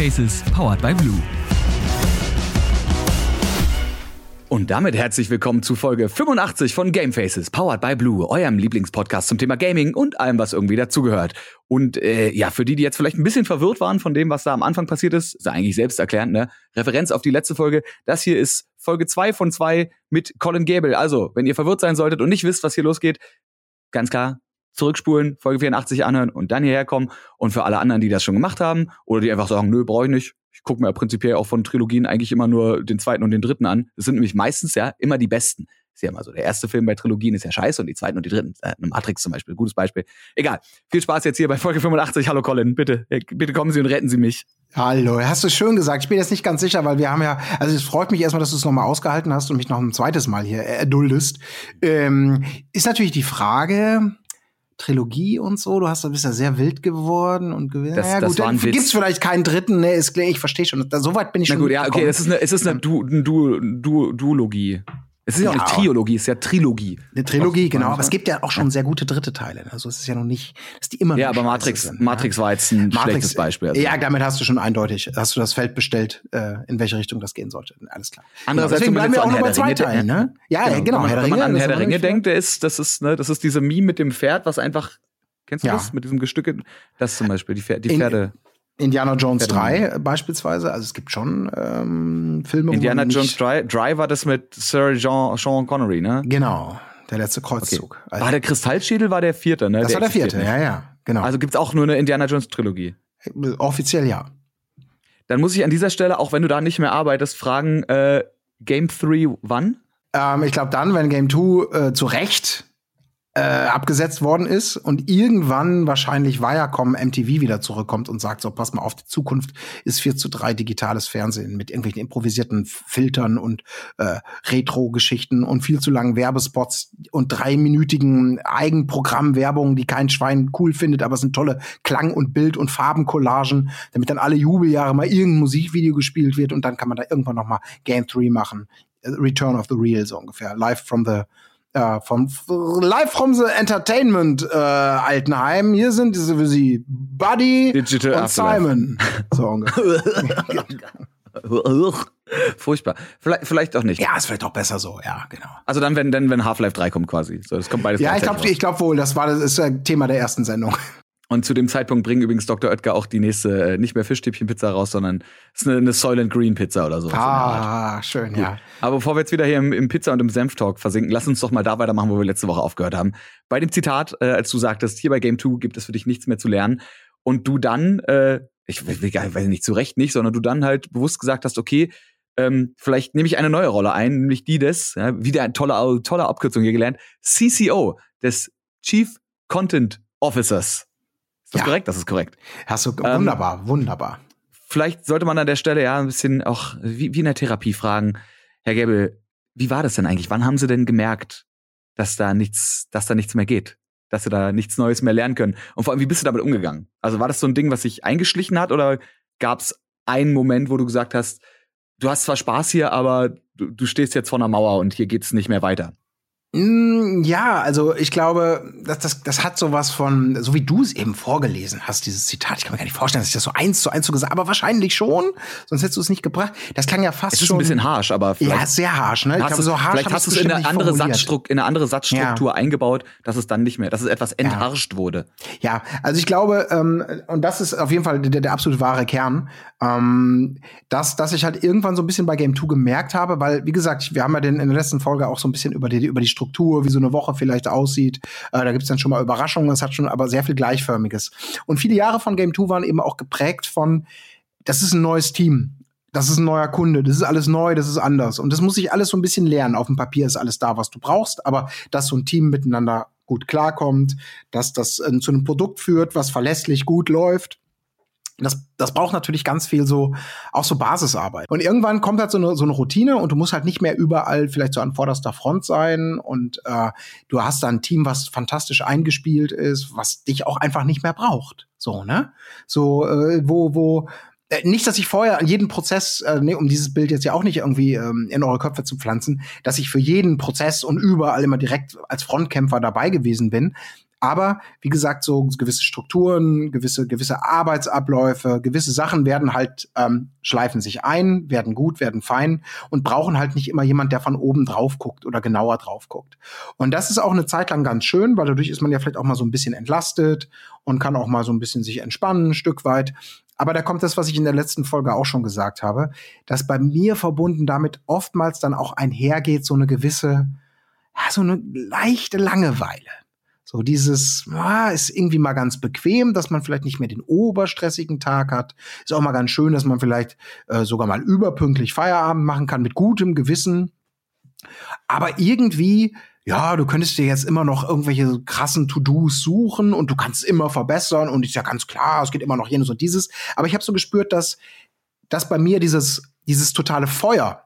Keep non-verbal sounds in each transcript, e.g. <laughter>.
Gamefaces, powered by Blue. Und damit herzlich willkommen zu Folge 85 von Gamefaces, powered by Blue, eurem Lieblingspodcast zum Thema Gaming und allem, was irgendwie dazugehört. Und äh, ja, für die, die jetzt vielleicht ein bisschen verwirrt waren von dem, was da am Anfang passiert ist, ist eigentlich selbsterklärend, ne? Referenz auf die letzte Folge. Das hier ist Folge 2 von 2 mit Colin Gable. Also, wenn ihr verwirrt sein solltet und nicht wisst, was hier losgeht, ganz klar, zurückspulen, Folge 84 anhören und dann hierher kommen. Und für alle anderen, die das schon gemacht haben oder die einfach sagen, nö, brauche ich nicht, ich gucke mir prinzipiell auch von Trilogien eigentlich immer nur den zweiten und den dritten an. Das sind nämlich meistens ja immer die besten. Ist ja immer so. Der erste Film bei Trilogien ist ja scheiße und die zweiten und die dritten. Äh, Matrix zum Beispiel, gutes Beispiel. Egal. Viel Spaß jetzt hier bei Folge 85. Hallo Colin, bitte, äh, bitte kommen Sie und retten Sie mich. Hallo, hast du schön gesagt. Ich bin jetzt nicht ganz sicher, weil wir haben ja, also es freut mich erstmal, dass du es nochmal ausgehalten hast und mich noch ein zweites Mal hier erduldest. Ähm, ist natürlich die Frage, Trilogie und so. Du hast, bist ja sehr wild geworden und gewesen. Das, ja, das gut, war ein Witz. gibt's vielleicht keinen dritten, ne, ist klar, ich verstehe schon. Da, so weit bin ich Na schon. gut, ja, okay, es ist eine, es ist eine du, du, du, Duologie. Es ist ja auch Ja. nicht Triologie, es ist ja Trilogie. eine Trilogie, genau. Aber es gibt ja auch schon sehr gute dritte Teile. Also es ist ja noch nicht, dass die immer Ja, noch aber Matrix, sind, Matrix war jetzt ein Matrix, schlechtes Beispiel. Also. Ja, damit hast du schon eindeutig, hast du das Feld bestellt, äh, in welche Richtung das gehen sollte. Alles klar. Andererseits, man bleiben wir auch nur bei Herr zwei Teilen, ne? Ja, genau. Wenn man, wenn man an Herr der Ringe denkt, der ist, das ist, ne, das ist diese Meme mit dem Pferd, was einfach, kennst du Ja. das? Mit diesem Gestücke, das zum Beispiel, die, Pfer die In- Pferde. Indiana Jones Pferde- 3 äh, beispielsweise. Also es gibt schon ähm, Filme, Indiana Jones nicht, Dry, Dry war das mit Sir Jean, Sean Connery, ne? Genau, der letzte Kreuzzug. Also, War der Kristallschädel war der vierte, ne? das war der vierte, ja, ja, genau. Also gibt's auch nur eine Indiana Jones Trilogie. offiziell ja. Dann muss ich an dieser Stelle, auch wenn du da nicht mehr arbeitest, fragen, äh, Game 3 wann? Ähm, ich glaube dann, wenn Game 2 äh, zu Recht äh, abgesetzt worden ist und irgendwann wahrscheinlich Viacom MTV wieder zurückkommt und sagt, so, pass mal auf, die Zukunft ist 4 zu 3 digitales Fernsehen mit irgendwelchen improvisierten Filtern und äh, Retro-Geschichten und viel zu langen Werbespots und dreiminütigen Eigenprogrammwerbungen, die kein Schwein cool findet, aber es sind tolle Klang- und Bild- und Farbencollagen, damit dann alle Jubeljahre mal irgendein Musikvideo gespielt wird und dann kann man da irgendwann noch mal Game 3 machen. Äh, Return of the Real so ungefähr. Live from the äh, vom Live from the Entertainment äh, Altenheim. Hier sind diese für Sie Buddy Digital und Afterlife. Simon. <laughs> So ungefähr. <laughs> Furchtbar. Vielleicht, vielleicht auch nicht. ja, ist vielleicht auch besser so. Ja, genau. Also dann, wenn, dann, wenn Half-Life 3 kommt quasi. So, das kommt beides Ja, ich glaube, ich glaube wohl, das war das ist ein Thema der ersten Sendung. Und zu dem Zeitpunkt bringen übrigens Dr. Oetker auch die nächste, äh, nicht mehr Fischstäbchen-Pizza raus, sondern es ist eine, eine Soylent Green Pizza oder Art. Ah, schön, ja. Aber bevor wir jetzt wieder hier im, im Pizza- und im Senf-Talk versinken, lass uns doch mal da weitermachen, wo wir letzte Woche aufgehört haben. Bei dem Zitat, äh, als du sagtest, hier bei Game 2 gibt es für dich nichts mehr zu lernen. Und du dann, äh, ich nicht- weiß nicht, zu Recht nicht, sondern du dann halt bewusst gesagt hast, okay, ähm, vielleicht nehme ich eine neue Rolle ein, nämlich die des, ja, wieder eine tolle, tolle Abkürzung hier gelernt, CCO, des Chief Content Officers. Ist das Ja. korrekt? Das ist korrekt. Hast du Ähm, wunderbar, wunderbar. Vielleicht sollte man an der Stelle ja ein bisschen auch wie, wie in der Therapie fragen, Herr Gebel, wie war das denn eigentlich? Wann haben Sie denn gemerkt, dass da nichts, dass da nichts mehr geht? Dass Sie da nichts Neues mehr lernen können? Und vor allem, wie bist du damit umgegangen? Also war das so ein Ding, was sich eingeschlichen hat oder gab es einen Moment, wo du gesagt hast, du hast zwar Spaß hier, aber du, du stehst jetzt vor einer Mauer und hier geht's nicht mehr weiter? Mm, Ja, also ich glaube, das, das, das hat sowas von, so wie du es eben vorgelesen hast, dieses Zitat. Ich kann mir gar nicht vorstellen, dass ich das so eins zu eins so gesagt aber wahrscheinlich schon, sonst hättest du es nicht gebracht. Das klang ja fast Es ist schon. ein bisschen harsch, aber vielleicht ja, sehr harsch, ne? Ich glaube, so harsch vielleicht hast du es in eine andere. Satzstruk in eine andere Satzstruktur eingebaut, dass es dann nicht mehr, dass es etwas entharscht wurde. Ja, also ich glaube, ähm, und das ist auf jeden Fall der, der absolut wahre Kern, ähm, dass, dass ich halt irgendwann so ein bisschen bei Game 2 gemerkt habe, weil, wie gesagt, wir haben ja den, in der letzten Folge auch so ein bisschen über die, über die Struktur, wie so eine Woche vielleicht aussieht. Äh, da gibt's dann schon mal Überraschungen, es hat schon aber sehr viel Gleichförmiges. Und viele Jahre von Game 2 waren eben auch geprägt von, das ist ein neues Team. Das ist ein neuer Kunde, das ist alles neu, das ist anders. Und das muss ich alles so ein bisschen lernen. Auf dem Papier ist alles da, was du brauchst, aber dass so ein Team miteinander gut klarkommt, dass das äh, zu einem Produkt führt, was verlässlich gut läuft. Das, das braucht natürlich ganz viel so, auch so Basisarbeit. Und irgendwann kommt halt so eine, so eine Routine und du musst halt nicht mehr überall vielleicht so an vorderster Front sein und äh, du hast da ein Team, was fantastisch eingespielt ist, was dich auch einfach nicht mehr braucht. So, ne? So, äh, wo, wo, äh, nicht, dass ich vorher an jeden Prozess, äh, nee, um dieses Bild jetzt ja auch nicht irgendwie ähm, in eure Köpfe zu pflanzen, dass ich für jeden Prozess und überall immer direkt als Frontkämpfer dabei gewesen bin. Aber wie gesagt, so gewisse Strukturen, gewisse, gewisse Arbeitsabläufe, gewisse Sachen werden halt, ähm, schleifen sich ein, werden gut, werden fein und brauchen halt nicht immer jemand, der von oben drauf guckt oder genauer drauf guckt. Und das ist auch eine Zeit lang ganz schön, weil dadurch ist man ja vielleicht auch mal so ein bisschen entlastet und kann auch mal so ein bisschen sich entspannen, ein Stück weit. Aber da kommt das, was ich in der letzten Folge auch schon gesagt habe, dass bei mir verbunden damit oftmals dann auch einhergeht so eine gewisse, ja, so eine leichte Langeweile. So dieses, ah, ist irgendwie mal ganz bequem, dass man vielleicht nicht mehr den oberstressigen Tag hat. Ist auch mal ganz schön, dass man vielleicht äh, sogar mal überpünktlich Feierabend machen kann mit gutem Gewissen. Aber irgendwie ja, du könntest dir jetzt immer noch irgendwelche krassen To-Dos suchen und du kannst immer verbessern und ist ja ganz klar, es geht immer noch jenes und dieses. Aber ich habe so gespürt, dass, dass bei mir dieses, dieses totale Feuer,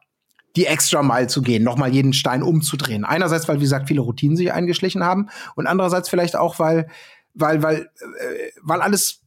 die extra Mal zu gehen, nochmal jeden Stein umzudrehen. Einerseits, weil, wie gesagt, viele Routinen sich eingeschlichen haben und andererseits vielleicht auch, weil, weil, weil, äh, weil alles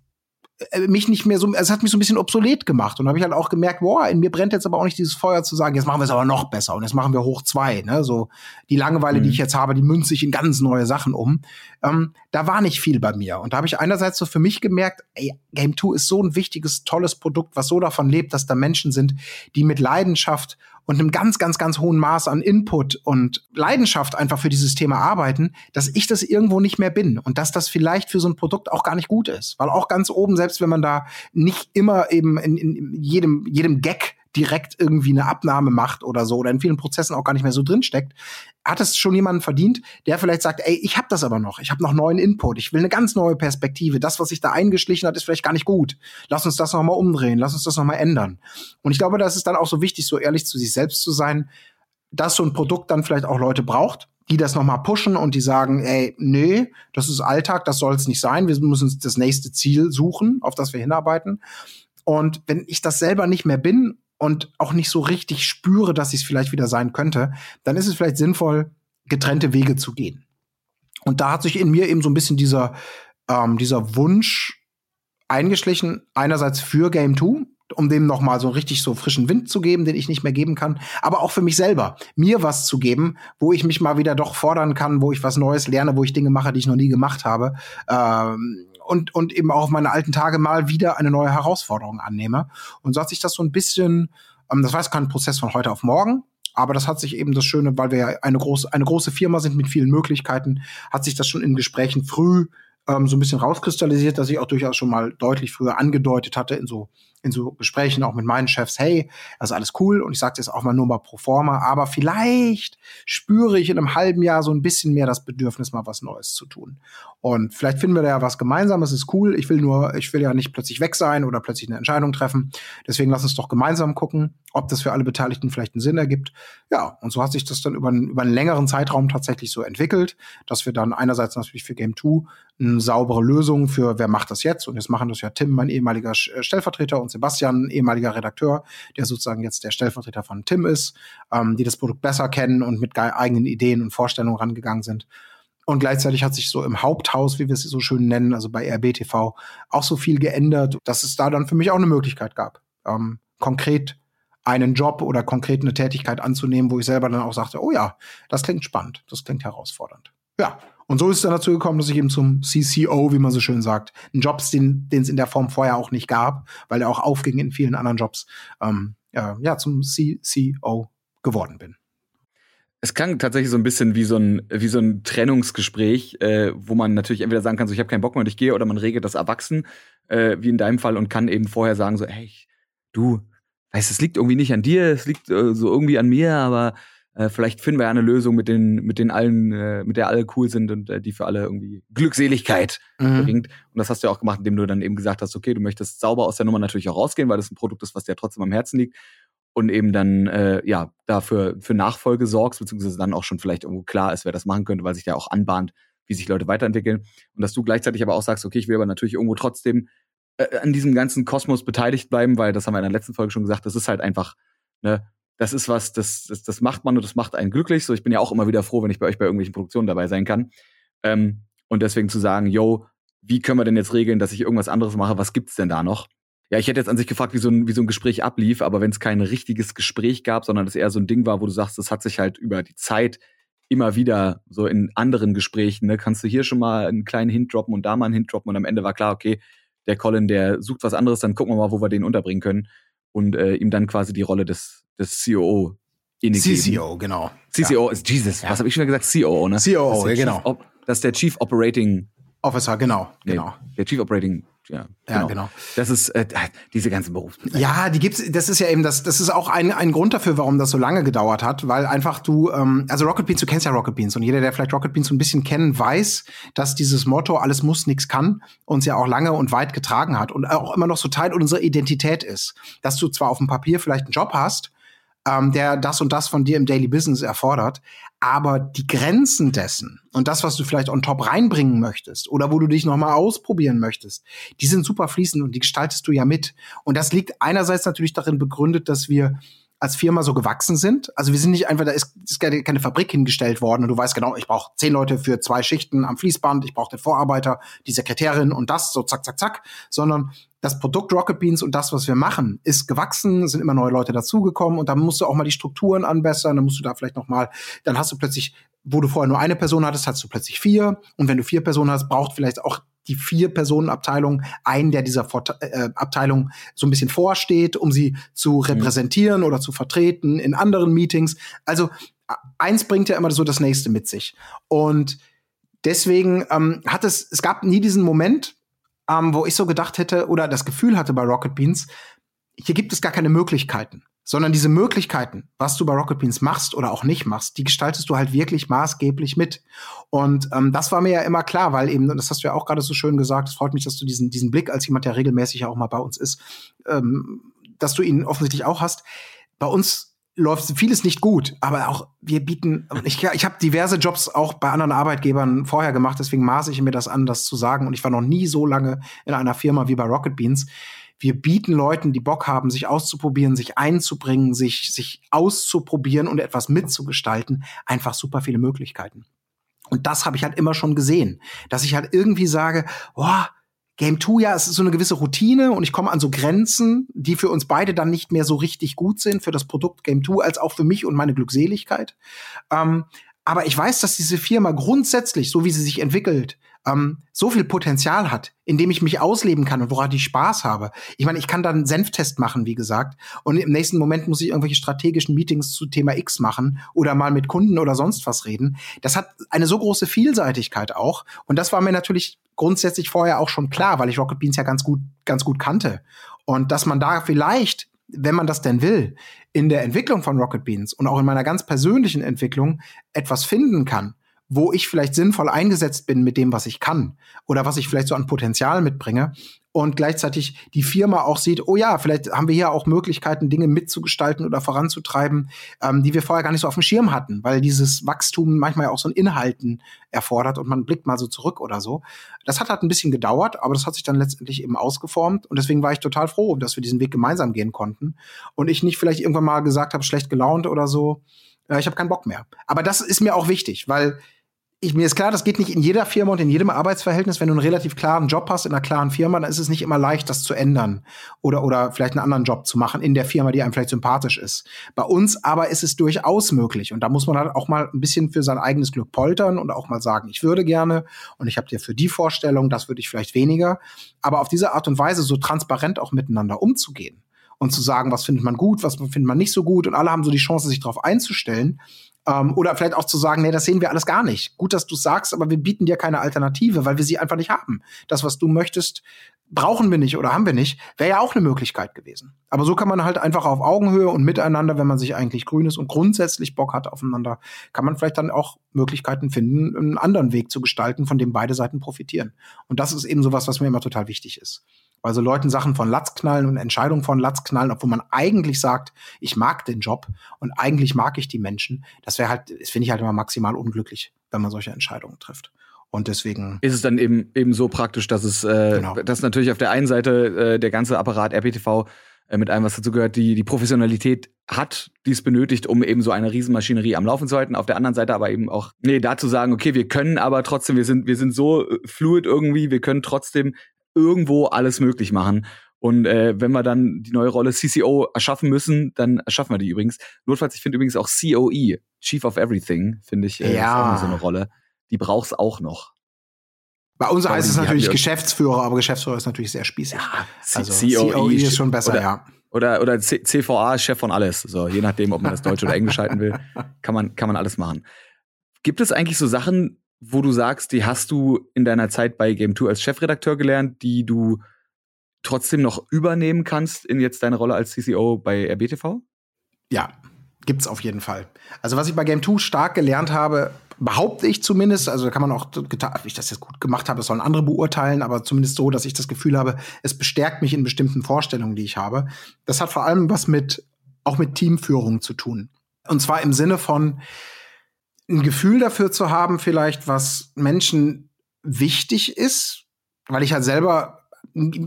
äh, mich nicht mehr so, es hat mich so ein bisschen obsolet gemacht. Und habe ich halt auch gemerkt, boah, in mir brennt jetzt aber auch nicht dieses Feuer zu sagen, jetzt machen wir es aber noch besser und jetzt machen wir hoch zwei. Ne? So die Langeweile, mhm. die ich jetzt habe, die münzt sich in ganz neue Sachen um. Ähm, da war nicht viel bei mir. Und da habe ich einerseits so für mich gemerkt, ey, Game 2 ist so ein wichtiges, tolles Produkt, was so davon lebt, dass da Menschen sind, die mit Leidenschaft und einem ganz, ganz, ganz hohen Maß an Input und Leidenschaft einfach für dieses Thema arbeiten, dass ich das irgendwo nicht mehr bin und dass das vielleicht für so ein Produkt auch gar nicht gut ist. Weil auch ganz oben, selbst wenn man da nicht immer eben in, in jedem, jedem Gag direkt irgendwie eine Abnahme macht oder so oder in vielen Prozessen auch gar nicht mehr so drin steckt, hat es schon jemanden verdient, der vielleicht sagt, ey, ich habe das aber noch, ich habe noch neuen Input, ich will eine ganz neue Perspektive. Das, was sich da eingeschlichen hat, ist vielleicht gar nicht gut. Lass uns das noch mal umdrehen, lass uns das noch mal ändern. Und ich glaube, das ist dann auch so wichtig, so ehrlich zu sich selbst zu sein, dass so ein Produkt dann vielleicht auch Leute braucht, die das noch mal pushen und die sagen, ey, nee, das ist Alltag, das soll es nicht sein. Wir müssen uns das nächste Ziel suchen, auf das wir hinarbeiten. Und wenn ich das selber nicht mehr bin und auch nicht so richtig spüre, dass ich es vielleicht wieder sein könnte, dann ist es vielleicht sinnvoll, getrennte Wege zu gehen. Und da hat sich in mir eben so ein bisschen dieser, ähm, dieser Wunsch eingeschlichen, einerseits für Game 2, um dem noch mal so richtig so frischen Wind zu geben, den ich nicht mehr geben kann, aber auch für mich selber, mir was zu geben, wo ich mich mal wieder doch fordern kann, wo ich was Neues lerne, wo ich Dinge mache, die ich noch nie gemacht habe. Ähm, und, und eben auch auf meine alten Tage mal wieder eine neue Herausforderung annehme. Und so hat sich das so ein bisschen, ähm, das war jetzt kein Prozess von heute auf morgen, aber das hat sich eben das Schöne, weil wir ja eine große, eine große Firma sind mit vielen Möglichkeiten, hat sich das schon in Gesprächen früh ähm, so ein bisschen rauskristallisiert, dass ich auch durchaus schon mal deutlich früher angedeutet hatte in so in so Gesprächen auch mit meinen Chefs, hey, das ist alles cool und ich sage jetzt auch mal nur mal pro forma, aber vielleicht spüre ich in einem halben Jahr so ein bisschen mehr das Bedürfnis, mal was Neues zu tun. Und vielleicht finden wir da ja was Gemeinsames, ist cool. Ich will nur, ich will ja nicht plötzlich weg sein oder plötzlich eine Entscheidung treffen. Deswegen lass uns doch gemeinsam gucken, ob das für alle Beteiligten vielleicht einen Sinn ergibt. Ja, und so hat sich das dann über, über einen längeren Zeitraum tatsächlich so entwickelt, dass wir dann einerseits natürlich für Game 2 eine saubere Lösung für, wer macht das jetzt? Und jetzt machen das ja Tim, mein ehemaliger äh, Stellvertreter und Sebastian, ehemaliger Redakteur, der sozusagen jetzt der Stellvertreter von Tim ist, ähm, die das Produkt besser kennen und mit eigenen Ideen und Vorstellungen rangegangen sind. Und gleichzeitig hat sich so im Haupthaus, wie wir es so schön nennen, also bei RBTV, auch so viel geändert, dass es da dann für mich auch eine Möglichkeit gab, ähm, konkret einen Job oder konkret eine Tätigkeit anzunehmen, wo ich selber dann auch sagte, oh ja, das klingt spannend, das klingt herausfordernd. Ja, und so ist es dann dazu gekommen, dass ich eben zum CCO, wie man so schön sagt, einen Jobs, den es in der Form vorher auch nicht gab, weil er auch aufging in vielen anderen Jobs, ähm, ja, ja, zum CCO geworden bin. Es klang tatsächlich so ein bisschen wie so ein, wie so ein Trennungsgespräch, äh, wo man natürlich entweder sagen kann, so ich habe keinen Bock mehr und ich gehe, oder man regelt das erwachsen, äh, wie in deinem Fall, und kann eben vorher sagen, so, hey, du, weißt, es liegt irgendwie nicht an dir, es liegt äh, so irgendwie an mir, aber äh, vielleicht finden wir ja eine Lösung, mit den, mit den allen, äh, mit der alle cool sind und äh, die für alle irgendwie Glückseligkeit mhm. bringt. Und das hast du ja auch gemacht, indem du dann eben gesagt hast, okay, du möchtest sauber aus der Nummer natürlich auch rausgehen, weil das ein Produkt ist, was dir trotzdem am Herzen liegt. Und eben dann, äh, ja, dafür für Nachfolge sorgst, beziehungsweise dann auch schon vielleicht irgendwo klar ist, wer das machen könnte, weil sich ja auch anbahnt, wie sich Leute weiterentwickeln. Und dass du gleichzeitig aber auch sagst, okay, ich will aber natürlich irgendwo trotzdem äh, an diesem ganzen Kosmos beteiligt bleiben, weil das haben wir in der letzten Folge schon gesagt, das ist halt einfach, ne, das ist was, das, das, das macht man und das macht einen glücklich. So, ich bin ja auch immer wieder froh, wenn ich bei euch bei irgendwelchen Produktionen dabei sein kann. Ähm, und deswegen zu sagen, yo, wie können wir denn jetzt regeln, dass ich irgendwas anderes mache? Was gibt's denn da noch? Ja, ich hätte jetzt an sich gefragt, wie so ein, wie so ein Gespräch ablief, aber wenn es kein richtiges Gespräch gab, sondern es eher so ein Ding war, wo du sagst, das hat sich halt über die Zeit immer wieder so in anderen Gesprächen, ne, kannst du hier schon mal einen kleinen Hint droppen und da mal einen Hint droppen und am Ende war klar, okay, der Colin, der sucht was anderes, dann gucken wir mal, wo wir den unterbringen können und äh, ihm dann quasi die Rolle des, des COO inne CCO, genau. CCO ja. ist Jesus, ja. was habe ich schon gesagt? COO, ne? COO, ja, genau. das ist der Chief Operating Officer, genau, genau. der Chief Operating ja, genau. Ja, genau. Das ist äh, diese ganzen Berufsbezeichnungen. Ja, die gibt's. Das ist ja eben das. Das ist auch ein, ein Grund dafür, warum das so lange gedauert hat, weil einfach du, ähm, also Rocket Beans, du kennst ja Rocket Beans und jeder, der vielleicht Rocket Beans so ein bisschen kennt, weiß, dass dieses Motto "Alles muss, nichts kann" uns ja auch lange und weit getragen hat und auch immer noch so Teil unserer Identität ist, dass du zwar auf dem Papier vielleicht einen Job hast, ähm, der das und das von dir im Daily Business erfordert. Aber die Grenzen dessen und das, was du vielleicht on top reinbringen möchtest oder wo du dich noch mal ausprobieren möchtest, die sind super fließend und die gestaltest du ja mit. Und das liegt einerseits natürlich darin begründet, dass wir als Firma so gewachsen sind. Also wir sind nicht einfach, da ist, ist keine Fabrik hingestellt worden und du weißt genau, ich brauche zehn Leute für zwei Schichten am Fließband, ich brauche den Vorarbeiter, die Sekretärin und das, so zack, zack, zack, sondern das Produkt Rocket Beans und das, was wir machen, ist gewachsen, sind immer neue Leute dazugekommen und dann musst du auch mal die Strukturen anbessern, dann musst du da vielleicht noch mal, dann hast du plötzlich, wo du vorher nur eine Person hattest, hast du plötzlich vier und wenn du vier Personen hast, braucht vielleicht auch die vier Personen Abteilung einen, der dieser Vor äh, Abteilung so ein bisschen vorsteht, um sie zu mhm. repräsentieren mhm. oder zu vertreten in anderen Meetings. Also eins bringt ja immer so das nächste mit sich und deswegen ähm, hat es es gab nie diesen Moment ähm, wo ich so gedacht hätte oder das Gefühl hatte bei Rocket Beans, hier gibt es gar keine Möglichkeiten, sondern diese Möglichkeiten, was du bei Rocket Beans machst oder auch nicht machst, die gestaltest du halt wirklich maßgeblich mit. Und ähm, das war mir ja immer klar, weil eben, das hast du ja auch gerade so schön gesagt, es freut mich, dass du diesen, diesen Blick als jemand, der regelmäßig auch mal bei uns ist, ähm, dass du ihn offensichtlich auch hast. Bei uns läuft vieles nicht gut, aber auch wir bieten, ich, ich habe diverse Jobs auch bei anderen Arbeitgebern vorher gemacht, deswegen maße ich mir das an, das zu sagen. Und ich war noch nie so lange in einer Firma wie bei Rocket Beans. Wir bieten Leuten, die Bock haben, sich auszuprobieren, sich einzubringen, sich, sich auszuprobieren und etwas mitzugestalten, einfach super viele Möglichkeiten. Und das habe ich halt immer schon gesehen, dass ich halt irgendwie sage, boah, Game 2, ja, es ist so eine gewisse Routine und ich komme an so Grenzen, die für uns beide dann nicht mehr so richtig gut sind, für das Produkt Game 2, als auch für mich und meine Glückseligkeit. Ähm, aber ich weiß, dass diese Firma grundsätzlich, so wie sie sich entwickelt, ähm, so viel Potenzial hat, in dem ich mich ausleben kann und woran ich Spaß habe. Ich meine, ich kann dann einen Senftest machen, wie gesagt, und im nächsten Moment muss ich irgendwelche strategischen Meetings zu Thema X machen oder mal mit Kunden oder sonst was reden. Das hat eine so große Vielseitigkeit auch. Und das war mir natürlich grundsätzlich vorher auch schon klar, weil ich Rocket Beans ja ganz gut, ganz gut kannte. Und dass man da vielleicht wenn man das denn will, in der Entwicklung von Rocket Beans und auch in meiner ganz persönlichen Entwicklung etwas finden kann, wo ich vielleicht sinnvoll eingesetzt bin mit dem, was ich kann oder was ich vielleicht so an Potenzial mitbringe und gleichzeitig die Firma auch sieht, oh ja, vielleicht haben wir hier auch Möglichkeiten, Dinge mitzugestalten oder voranzutreiben, ähm, die wir vorher gar nicht so auf dem Schirm hatten, weil dieses Wachstum manchmal auch so ein Inhalten erfordert und man blickt mal so zurück oder so. Das hat halt ein bisschen gedauert, aber das hat sich dann letztendlich eben ausgeformt und deswegen war ich total froh, dass wir diesen Weg gemeinsam gehen konnten und ich nicht vielleicht irgendwann mal gesagt habe, schlecht gelaunt oder so, äh, ich habe keinen Bock mehr. Aber das ist mir auch wichtig, weil ich, mir ist klar, das geht nicht in jeder Firma und in jedem Arbeitsverhältnis. Wenn du einen relativ klaren Job hast in einer klaren Firma, dann ist es nicht immer leicht, das zu ändern oder, oder vielleicht einen anderen Job zu machen in der Firma, die einem vielleicht sympathisch ist. Bei uns aber ist es durchaus möglich und da muss man halt auch mal ein bisschen für sein eigenes Glück poltern und auch mal sagen, ich würde gerne und ich habe dir für die Vorstellung, das würde ich vielleicht weniger. Aber auf diese Art und Weise so transparent auch miteinander umzugehen und zu sagen, was findet man gut, was findet man nicht so gut und alle haben so die Chance, sich darauf einzustellen ähm, oder vielleicht auch zu sagen, nee, das sehen wir alles gar nicht. Gut, dass du sagst, aber wir bieten dir keine Alternative, weil wir sie einfach nicht haben. Das, was du möchtest, brauchen wir nicht oder haben wir nicht, wäre ja auch eine Möglichkeit gewesen. Aber so kann man halt einfach auf Augenhöhe und miteinander, wenn man sich eigentlich grün ist und grundsätzlich Bock hat aufeinander, kann man vielleicht dann auch Möglichkeiten finden, einen anderen Weg zu gestalten, von dem beide Seiten profitieren. Und das ist eben sowas, was mir immer total wichtig ist. Weil so Leuten Sachen von Latz knallen und Entscheidungen von Latz knallen, obwohl man eigentlich sagt, ich mag den Job und eigentlich mag ich die Menschen, das wäre halt, das finde ich halt immer maximal unglücklich, wenn man solche Entscheidungen trifft. Und deswegen ist es dann eben eben so praktisch, dass es, äh, genau. dass natürlich auf der einen Seite äh, der ganze Apparat RPTV äh, mit allem, was dazu gehört, die die Professionalität hat, die es benötigt, um eben so eine Riesenmaschinerie am Laufen zu halten. Auf der anderen Seite aber eben auch, nee, dazu sagen, okay, wir können aber trotzdem, wir sind, wir sind so fluid irgendwie, wir können trotzdem irgendwo alles möglich machen. Und äh, wenn wir dann die neue Rolle CCO erschaffen müssen, dann erschaffen wir die übrigens. Notfalls, ich finde übrigens auch COE, Chief of Everything, finde ich, äh, ja. ist auch so eine Rolle. Die braucht's auch noch. Bei uns heißt es natürlich Geschäftsführer, aber Geschäftsführer ist natürlich sehr spießig. Ja, also COE, COE ist schon besser, oder, ja. Oder, oder CVA, Chef von alles. So, je nachdem, ob man das Deutsch oder Englisch halten will, <laughs> kann man, kann man alles machen. Gibt es eigentlich so Sachen, wo du sagst, die hast du in deiner Zeit bei Game 2 als Chefredakteur gelernt, die du trotzdem noch übernehmen kannst in jetzt deine Rolle als CCO bei RBTV? Ja, gibt's auf jeden Fall. Also was ich bei Game 2 stark gelernt habe, behaupte ich zumindest, also kann man auch, ob ich das jetzt gut gemacht habe, sollen andere beurteilen, aber zumindest so, dass ich das Gefühl habe, es bestärkt mich in bestimmten Vorstellungen, die ich habe. Das hat vor allem was mit, auch mit Teamführung zu tun. Und zwar im Sinne von, ein Gefühl dafür zu haben, vielleicht, was Menschen wichtig ist, weil ich halt selber,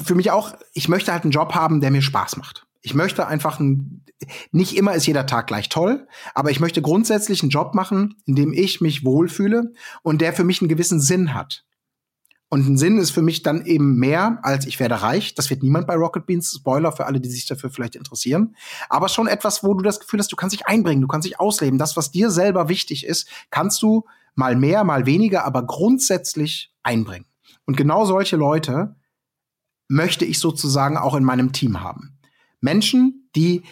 für mich auch, ich möchte halt einen Job haben, der mir Spaß macht. Ich möchte einfach ein, nicht immer ist jeder Tag gleich toll, aber ich möchte grundsätzlich einen Job machen, in dem ich mich wohlfühle und der für mich einen gewissen Sinn hat. Und ein Sinn ist für mich dann eben mehr als ich werde reich. Das wird niemand bei Rocket Beans. Spoiler für alle, die sich dafür vielleicht interessieren. Aber schon etwas, wo du das Gefühl hast, du kannst dich einbringen, du kannst dich ausleben. Das, was dir selber wichtig ist, kannst du mal mehr, mal weniger, aber grundsätzlich einbringen. Und genau solche Leute möchte ich sozusagen auch in meinem Team haben. Menschen, die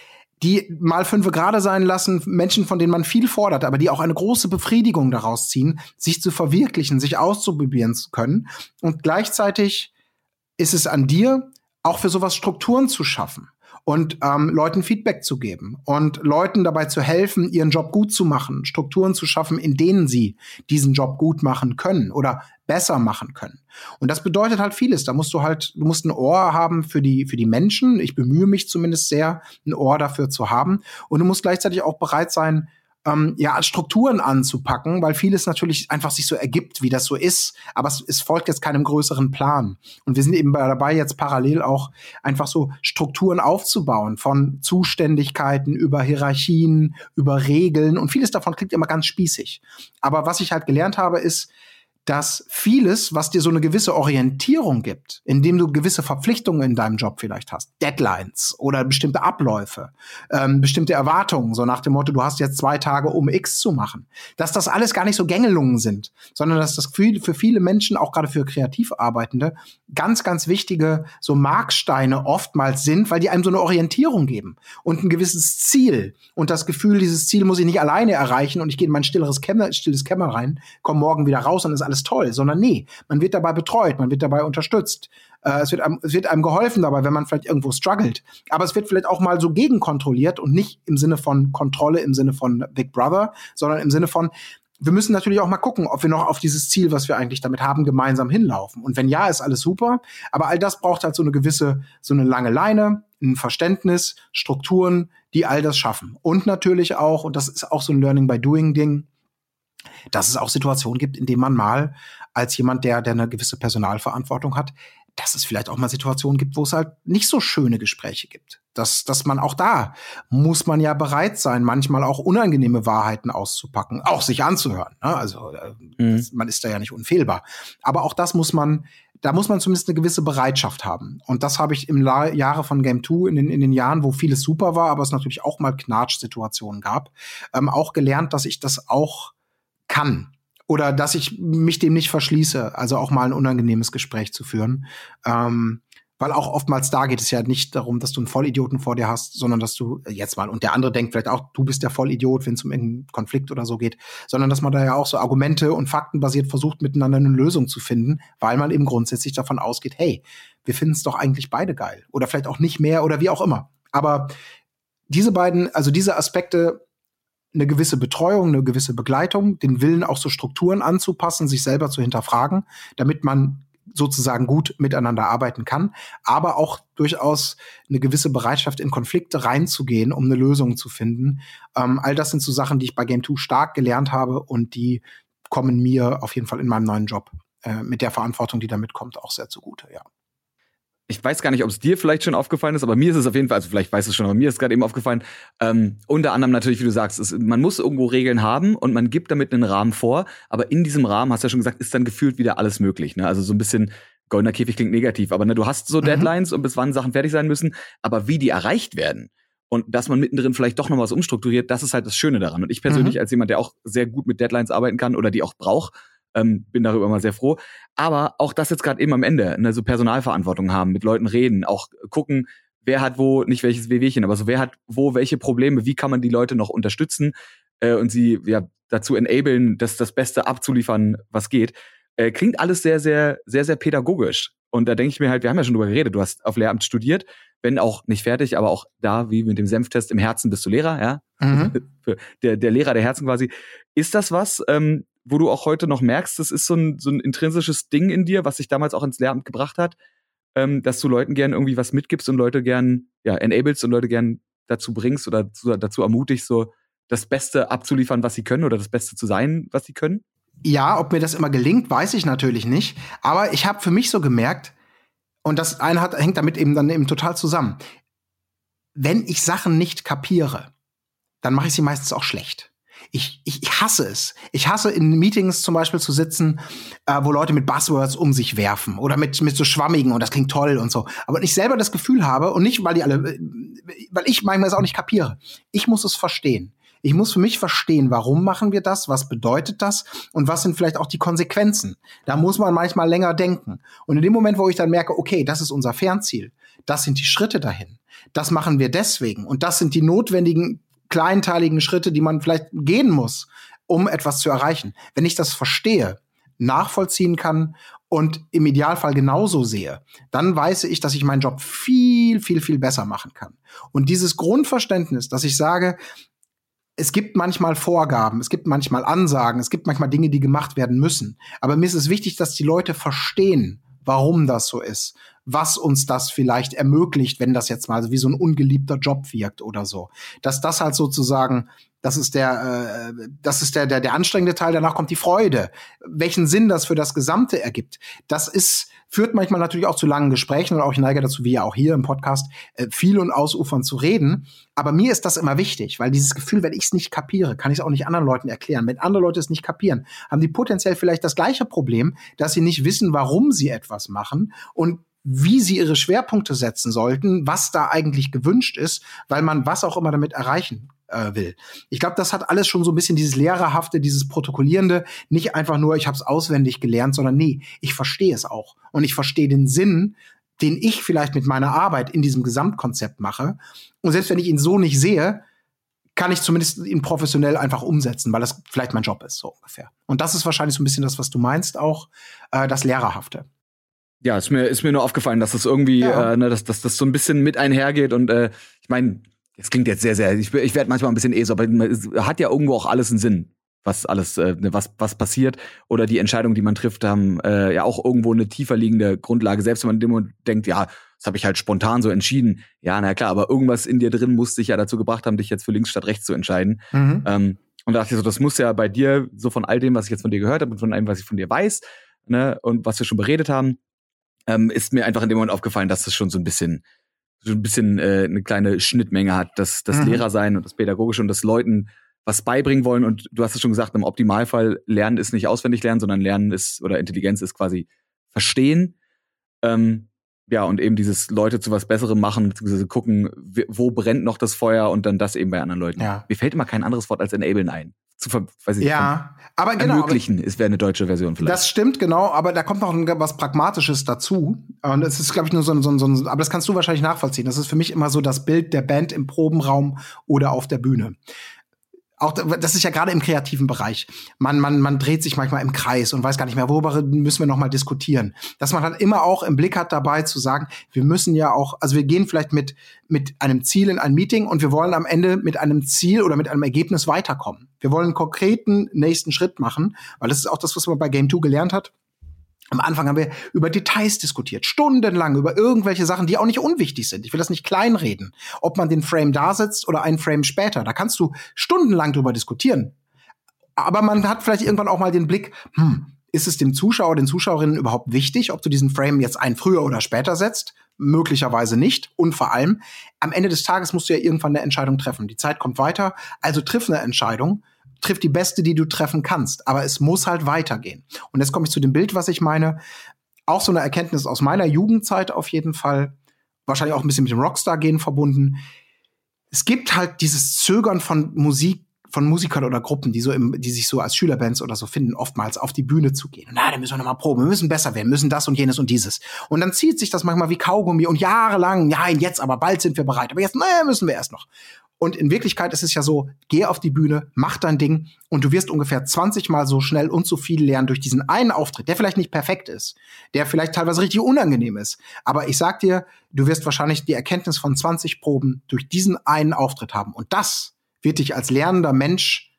die mal fünf gerade sein lassen, Menschen, von denen man viel fordert, aber die auch eine große Befriedigung daraus ziehen, sich zu verwirklichen, sich auszuprobieren zu können. Und gleichzeitig ist es an dir, auch für sowas Strukturen zu schaffen und ähm, Leuten Feedback zu geben und Leuten dabei zu helfen, ihren Job gut zu machen, Strukturen zu schaffen, in denen sie diesen Job gut machen können oder besser machen können. Und das bedeutet halt vieles. Da musst du halt, du musst ein Ohr haben für die, für die Menschen. Ich bemühe mich zumindest sehr, ein Ohr dafür zu haben. Und du musst gleichzeitig auch bereit sein, ähm, ja, Strukturen anzupacken, weil vieles natürlich einfach sich so ergibt, wie das so ist. Aber es, es folgt jetzt keinem größeren Plan. Und wir sind eben dabei, jetzt parallel auch einfach so Strukturen aufzubauen von Zuständigkeiten über Hierarchien, über Regeln. Und vieles davon klingt immer ganz spießig. Aber was ich halt gelernt habe, ist, dass vieles, was dir so eine gewisse Orientierung gibt, indem du gewisse Verpflichtungen in deinem Job vielleicht hast, Deadlines oder bestimmte Abläufe, ähm, bestimmte Erwartungen, so nach dem Motto, du hast jetzt zwei Tage, um X zu machen, dass das alles gar nicht so Gängelungen sind, sondern dass das für, für viele Menschen, auch gerade für kreativ Arbeitende, ganz, ganz wichtige so Marksteine oftmals sind, weil die einem so eine Orientierung geben und ein gewisses Ziel. Und das Gefühl, dieses Ziel muss ich nicht alleine erreichen und ich gehe in mein stilleres Kämmer, stilles Kämmer rein, komme morgen wieder raus und ist alles alles toll, sondern nee, man wird dabei betreut, man wird dabei unterstützt. Äh, es, wird einem, es wird einem geholfen dabei, wenn man vielleicht irgendwo struggelt. Aber es wird vielleicht auch mal so gegenkontrolliert und nicht im Sinne von Kontrolle, im Sinne von Big Brother, sondern im Sinne von, wir müssen natürlich auch mal gucken, ob wir noch auf dieses Ziel, was wir eigentlich damit haben, gemeinsam hinlaufen. Und wenn ja, ist alles super. Aber all das braucht halt so eine gewisse, so eine lange Leine, ein Verständnis, Strukturen, die all das schaffen. Und natürlich auch, und das ist auch so ein Learning by Doing Ding, dass es auch Situationen gibt, in denen man mal als jemand, der, der eine gewisse Personalverantwortung hat, dass es vielleicht auch mal Situationen gibt, wo es halt nicht so schöne Gespräche gibt. Dass, dass man auch da muss man ja bereit sein, manchmal auch unangenehme Wahrheiten auszupacken, auch sich anzuhören. Ne? Also äh, mhm. man ist da ja nicht unfehlbar. Aber auch das muss man, da muss man zumindest eine gewisse Bereitschaft haben. Und das habe ich im La Jahre von Game 2 in den, in den Jahren, wo vieles super war, aber es natürlich auch mal Knatsch-Situationen gab, ähm, auch gelernt, dass ich das auch kann oder dass ich mich dem nicht verschließe, also auch mal ein unangenehmes Gespräch zu führen. Ähm, weil auch oftmals da geht es ja nicht darum, dass du einen Vollidioten vor dir hast, sondern dass du äh, jetzt mal und der andere denkt vielleicht auch, du bist der Vollidiot, wenn es um irgendeinen Konflikt oder so geht, sondern dass man da ja auch so Argumente und Faktenbasiert versucht, miteinander eine Lösung zu finden, weil man eben grundsätzlich davon ausgeht, hey, wir finden es doch eigentlich beide geil oder vielleicht auch nicht mehr oder wie auch immer. Aber diese beiden, also diese Aspekte eine gewisse Betreuung, eine gewisse Begleitung, den Willen auch so Strukturen anzupassen, sich selber zu hinterfragen, damit man sozusagen gut miteinander arbeiten kann, aber auch durchaus eine gewisse Bereitschaft in Konflikte reinzugehen, um eine Lösung zu finden. Ähm, all das sind so Sachen, die ich bei Game 2 stark gelernt habe und die kommen mir auf jeden Fall in meinem neuen Job äh, mit der Verantwortung, die damit kommt, auch sehr zugute, ja ich weiß gar nicht, ob es dir vielleicht schon aufgefallen ist, aber mir ist es auf jeden Fall, also vielleicht weißt du es schon, aber mir ist gerade eben aufgefallen, ähm, unter anderem natürlich, wie du sagst, es, man muss irgendwo Regeln haben und man gibt damit einen Rahmen vor, aber in diesem Rahmen, hast du ja schon gesagt, ist dann gefühlt wieder alles möglich. Ne? Also so ein bisschen goldener Käfig klingt negativ, aber ne, du hast so mhm. Deadlines und bis wann Sachen fertig sein müssen, aber wie die erreicht werden und dass man mittendrin vielleicht doch noch was umstrukturiert, das ist halt das Schöne daran. Und ich persönlich mhm. als jemand, der auch sehr gut mit Deadlines arbeiten kann oder die auch braucht, ähm, bin darüber mal sehr froh. Aber auch das jetzt gerade eben am Ende, ne, so Personalverantwortung haben, mit Leuten reden, auch gucken, wer hat wo, nicht welches Wehwehchen, aber so wer hat wo welche Probleme, wie kann man die Leute noch unterstützen äh, und sie ja dazu enablen, das das Beste abzuliefern, was geht. Äh, klingt alles sehr, sehr, sehr, sehr pädagogisch. Und da denke ich mir halt, wir haben ja schon drüber geredet, du hast auf Lehramt studiert, wenn auch nicht fertig, aber auch da, wie mit dem Senftest, im Herzen bist du Lehrer, ja. Mhm. <laughs> der, der Lehrer der Herzen quasi. Ist das was, ähm, wo du auch heute noch merkst, das ist so ein, so ein intrinsisches Ding in dir, was sich damals auch ins Lehramt gebracht hat, ähm, dass du Leuten gern irgendwie was mitgibst und Leute gern, ja, enablest und Leute gern dazu bringst oder dazu, dazu ermutigst, so das Beste abzuliefern, was sie können oder das Beste zu sein, was sie können? Ja, ob mir das immer gelingt, weiß ich natürlich nicht. Aber ich habe für mich so gemerkt, und das eine hat, hängt damit eben dann eben total zusammen. Wenn ich Sachen nicht kapiere, dann mache ich sie meistens auch schlecht. Ich, ich, ich hasse es. Ich hasse in Meetings zum Beispiel zu sitzen, äh, wo Leute mit Buzzwords um sich werfen oder mit, mit so schwammigen und das klingt toll und so. Aber ich selber das Gefühl habe und nicht, weil die alle, äh, weil ich manchmal es auch nicht kapiere. Ich muss es verstehen. Ich muss für mich verstehen, warum machen wir das, was bedeutet das und was sind vielleicht auch die Konsequenzen. Da muss man manchmal länger denken. Und in dem Moment, wo ich dann merke, okay, das ist unser Fernziel, das sind die Schritte dahin, das machen wir deswegen und das sind die notwendigen kleinteiligen Schritte, die man vielleicht gehen muss, um etwas zu erreichen. Wenn ich das verstehe, nachvollziehen kann und im Idealfall genauso sehe, dann weiß ich, dass ich meinen Job viel, viel, viel besser machen kann. Und dieses Grundverständnis, dass ich sage, es gibt manchmal Vorgaben, es gibt manchmal Ansagen, es gibt manchmal Dinge, die gemacht werden müssen. Aber mir ist es wichtig, dass die Leute verstehen, warum das so ist, was uns das vielleicht ermöglicht, wenn das jetzt mal wie so ein ungeliebter Job wirkt oder so. Dass das halt sozusagen das ist der, äh, das ist der, der, der anstrengende Teil. Danach kommt die Freude. Welchen Sinn das für das Gesamte ergibt, das ist führt manchmal natürlich auch zu langen Gesprächen und auch ich neige dazu, wie ja auch hier im Podcast, äh, viel und ausufern zu reden. Aber mir ist das immer wichtig, weil dieses Gefühl, wenn ich es nicht kapiere, kann ich es auch nicht anderen Leuten erklären. Wenn andere Leute es nicht kapieren, haben die potenziell vielleicht das gleiche Problem, dass sie nicht wissen, warum sie etwas machen und wie sie ihre Schwerpunkte setzen sollten, was da eigentlich gewünscht ist, weil man was auch immer damit erreichen äh, will. Ich glaube, das hat alles schon so ein bisschen dieses Lehrerhafte, dieses Protokollierende. Nicht einfach nur, ich habe es auswendig gelernt, sondern nee, ich verstehe es auch. Und ich verstehe den Sinn, den ich vielleicht mit meiner Arbeit in diesem Gesamtkonzept mache. Und selbst wenn ich ihn so nicht sehe, kann ich zumindest ihn professionell einfach umsetzen, weil das vielleicht mein Job ist, so ungefähr. Und das ist wahrscheinlich so ein bisschen das, was du meinst, auch äh, das Lehrerhafte. Ja, ist mir, ist mir nur aufgefallen, dass das irgendwie, ja. äh, ne, dass, dass das so ein bisschen mit einhergeht. Und äh, ich meine, das klingt jetzt sehr, sehr, ich, ich werde manchmal ein bisschen eh so, aber es hat ja irgendwo auch alles einen Sinn, was alles, äh, ne, was, was passiert. Oder die Entscheidungen, die man trifft, haben äh, ja auch irgendwo eine tiefer liegende Grundlage. Selbst wenn man in dem Moment denkt, ja, das habe ich halt spontan so entschieden. Ja, na klar, aber irgendwas in dir drin muss dich ja dazu gebracht haben, dich jetzt für links statt rechts zu entscheiden. Mhm. Ähm, und da dachte ich so, das muss ja bei dir, so von all dem, was ich jetzt von dir gehört habe und von allem, was ich von dir weiß, ne, und was wir schon beredet haben, ähm, ist mir einfach in dem Moment aufgefallen, dass das schon so ein bisschen so ein bisschen äh, eine kleine Schnittmenge hat, das, das mhm. Lehrersein und das Pädagogische und das Leuten was beibringen wollen. Und du hast es schon gesagt, im Optimalfall Lernen ist nicht auswendig lernen, sondern Lernen ist oder Intelligenz ist quasi verstehen. Ähm, ja, und eben dieses Leute zu was Besserem machen, beziehungsweise gucken, wo brennt noch das Feuer und dann das eben bei anderen Leuten. Ja. Mir fällt immer kein anderes Wort als enablen ein zu ver weiß ich, ja, aber genau, ermöglichen ist wäre eine deutsche Version vielleicht. Das stimmt genau, aber da kommt noch was pragmatisches dazu und es ist glaube ich nur so ein, so, ein, so ein, aber das kannst du wahrscheinlich nachvollziehen. Das ist für mich immer so das Bild der Band im Probenraum oder auf der Bühne auch das ist ja gerade im kreativen Bereich. Man, man, man dreht sich manchmal im Kreis und weiß gar nicht mehr, worüber müssen wir noch mal diskutieren. Dass man halt immer auch im Blick hat dabei zu sagen, wir müssen ja auch, also wir gehen vielleicht mit, mit einem Ziel in ein Meeting und wir wollen am Ende mit einem Ziel oder mit einem Ergebnis weiterkommen. Wir wollen einen konkreten nächsten Schritt machen, weil das ist auch das, was man bei Game 2 gelernt hat. Am Anfang haben wir über Details diskutiert, stundenlang über irgendwelche Sachen, die auch nicht unwichtig sind. Ich will das nicht kleinreden. Ob man den Frame da setzt oder einen Frame später, da kannst du stundenlang drüber diskutieren. Aber man hat vielleicht irgendwann auch mal den Blick, hm, ist es dem Zuschauer, den Zuschauerinnen überhaupt wichtig, ob du diesen Frame jetzt ein früher oder später setzt? Möglicherweise nicht. Und vor allem, am Ende des Tages musst du ja irgendwann eine Entscheidung treffen. Die Zeit kommt weiter, also triff eine Entscheidung triff die beste, die du treffen kannst. Aber es muss halt weitergehen. Und jetzt komme ich zu dem Bild, was ich meine. auch so eine Erkenntnis aus meiner Jugendzeit auf jeden Fall. Wahrscheinlich auch ein bisschen mit dem Rockstar-Gehen verbunden. Es gibt halt dieses Zögern von Musik, von Musikern oder Gruppen, die so im, die sich so als Schülerbands oder so finden, oftmals auf die Bühne zu gehen. Na, da müssen wir noch mal proben, wir müssen besser werden, müssen das und jenes und dieses. Und dann zieht sich das manchmal wie Kaugummi und jahrelang, nein, jetzt aber bald sind wir bereit, aber jetzt, naja, müssen wir erst noch. Und in Wirklichkeit ist es ja so, geh auf die Bühne, mach dein Ding und du wirst ungefähr 20 mal so schnell und so viel lernen durch diesen einen Auftritt, der vielleicht nicht perfekt ist, der vielleicht teilweise richtig unangenehm ist. Aber ich sag dir, du wirst wahrscheinlich die Erkenntnis von 20 Proben durch diesen einen Auftritt haben. Und das wird dich als lernender Mensch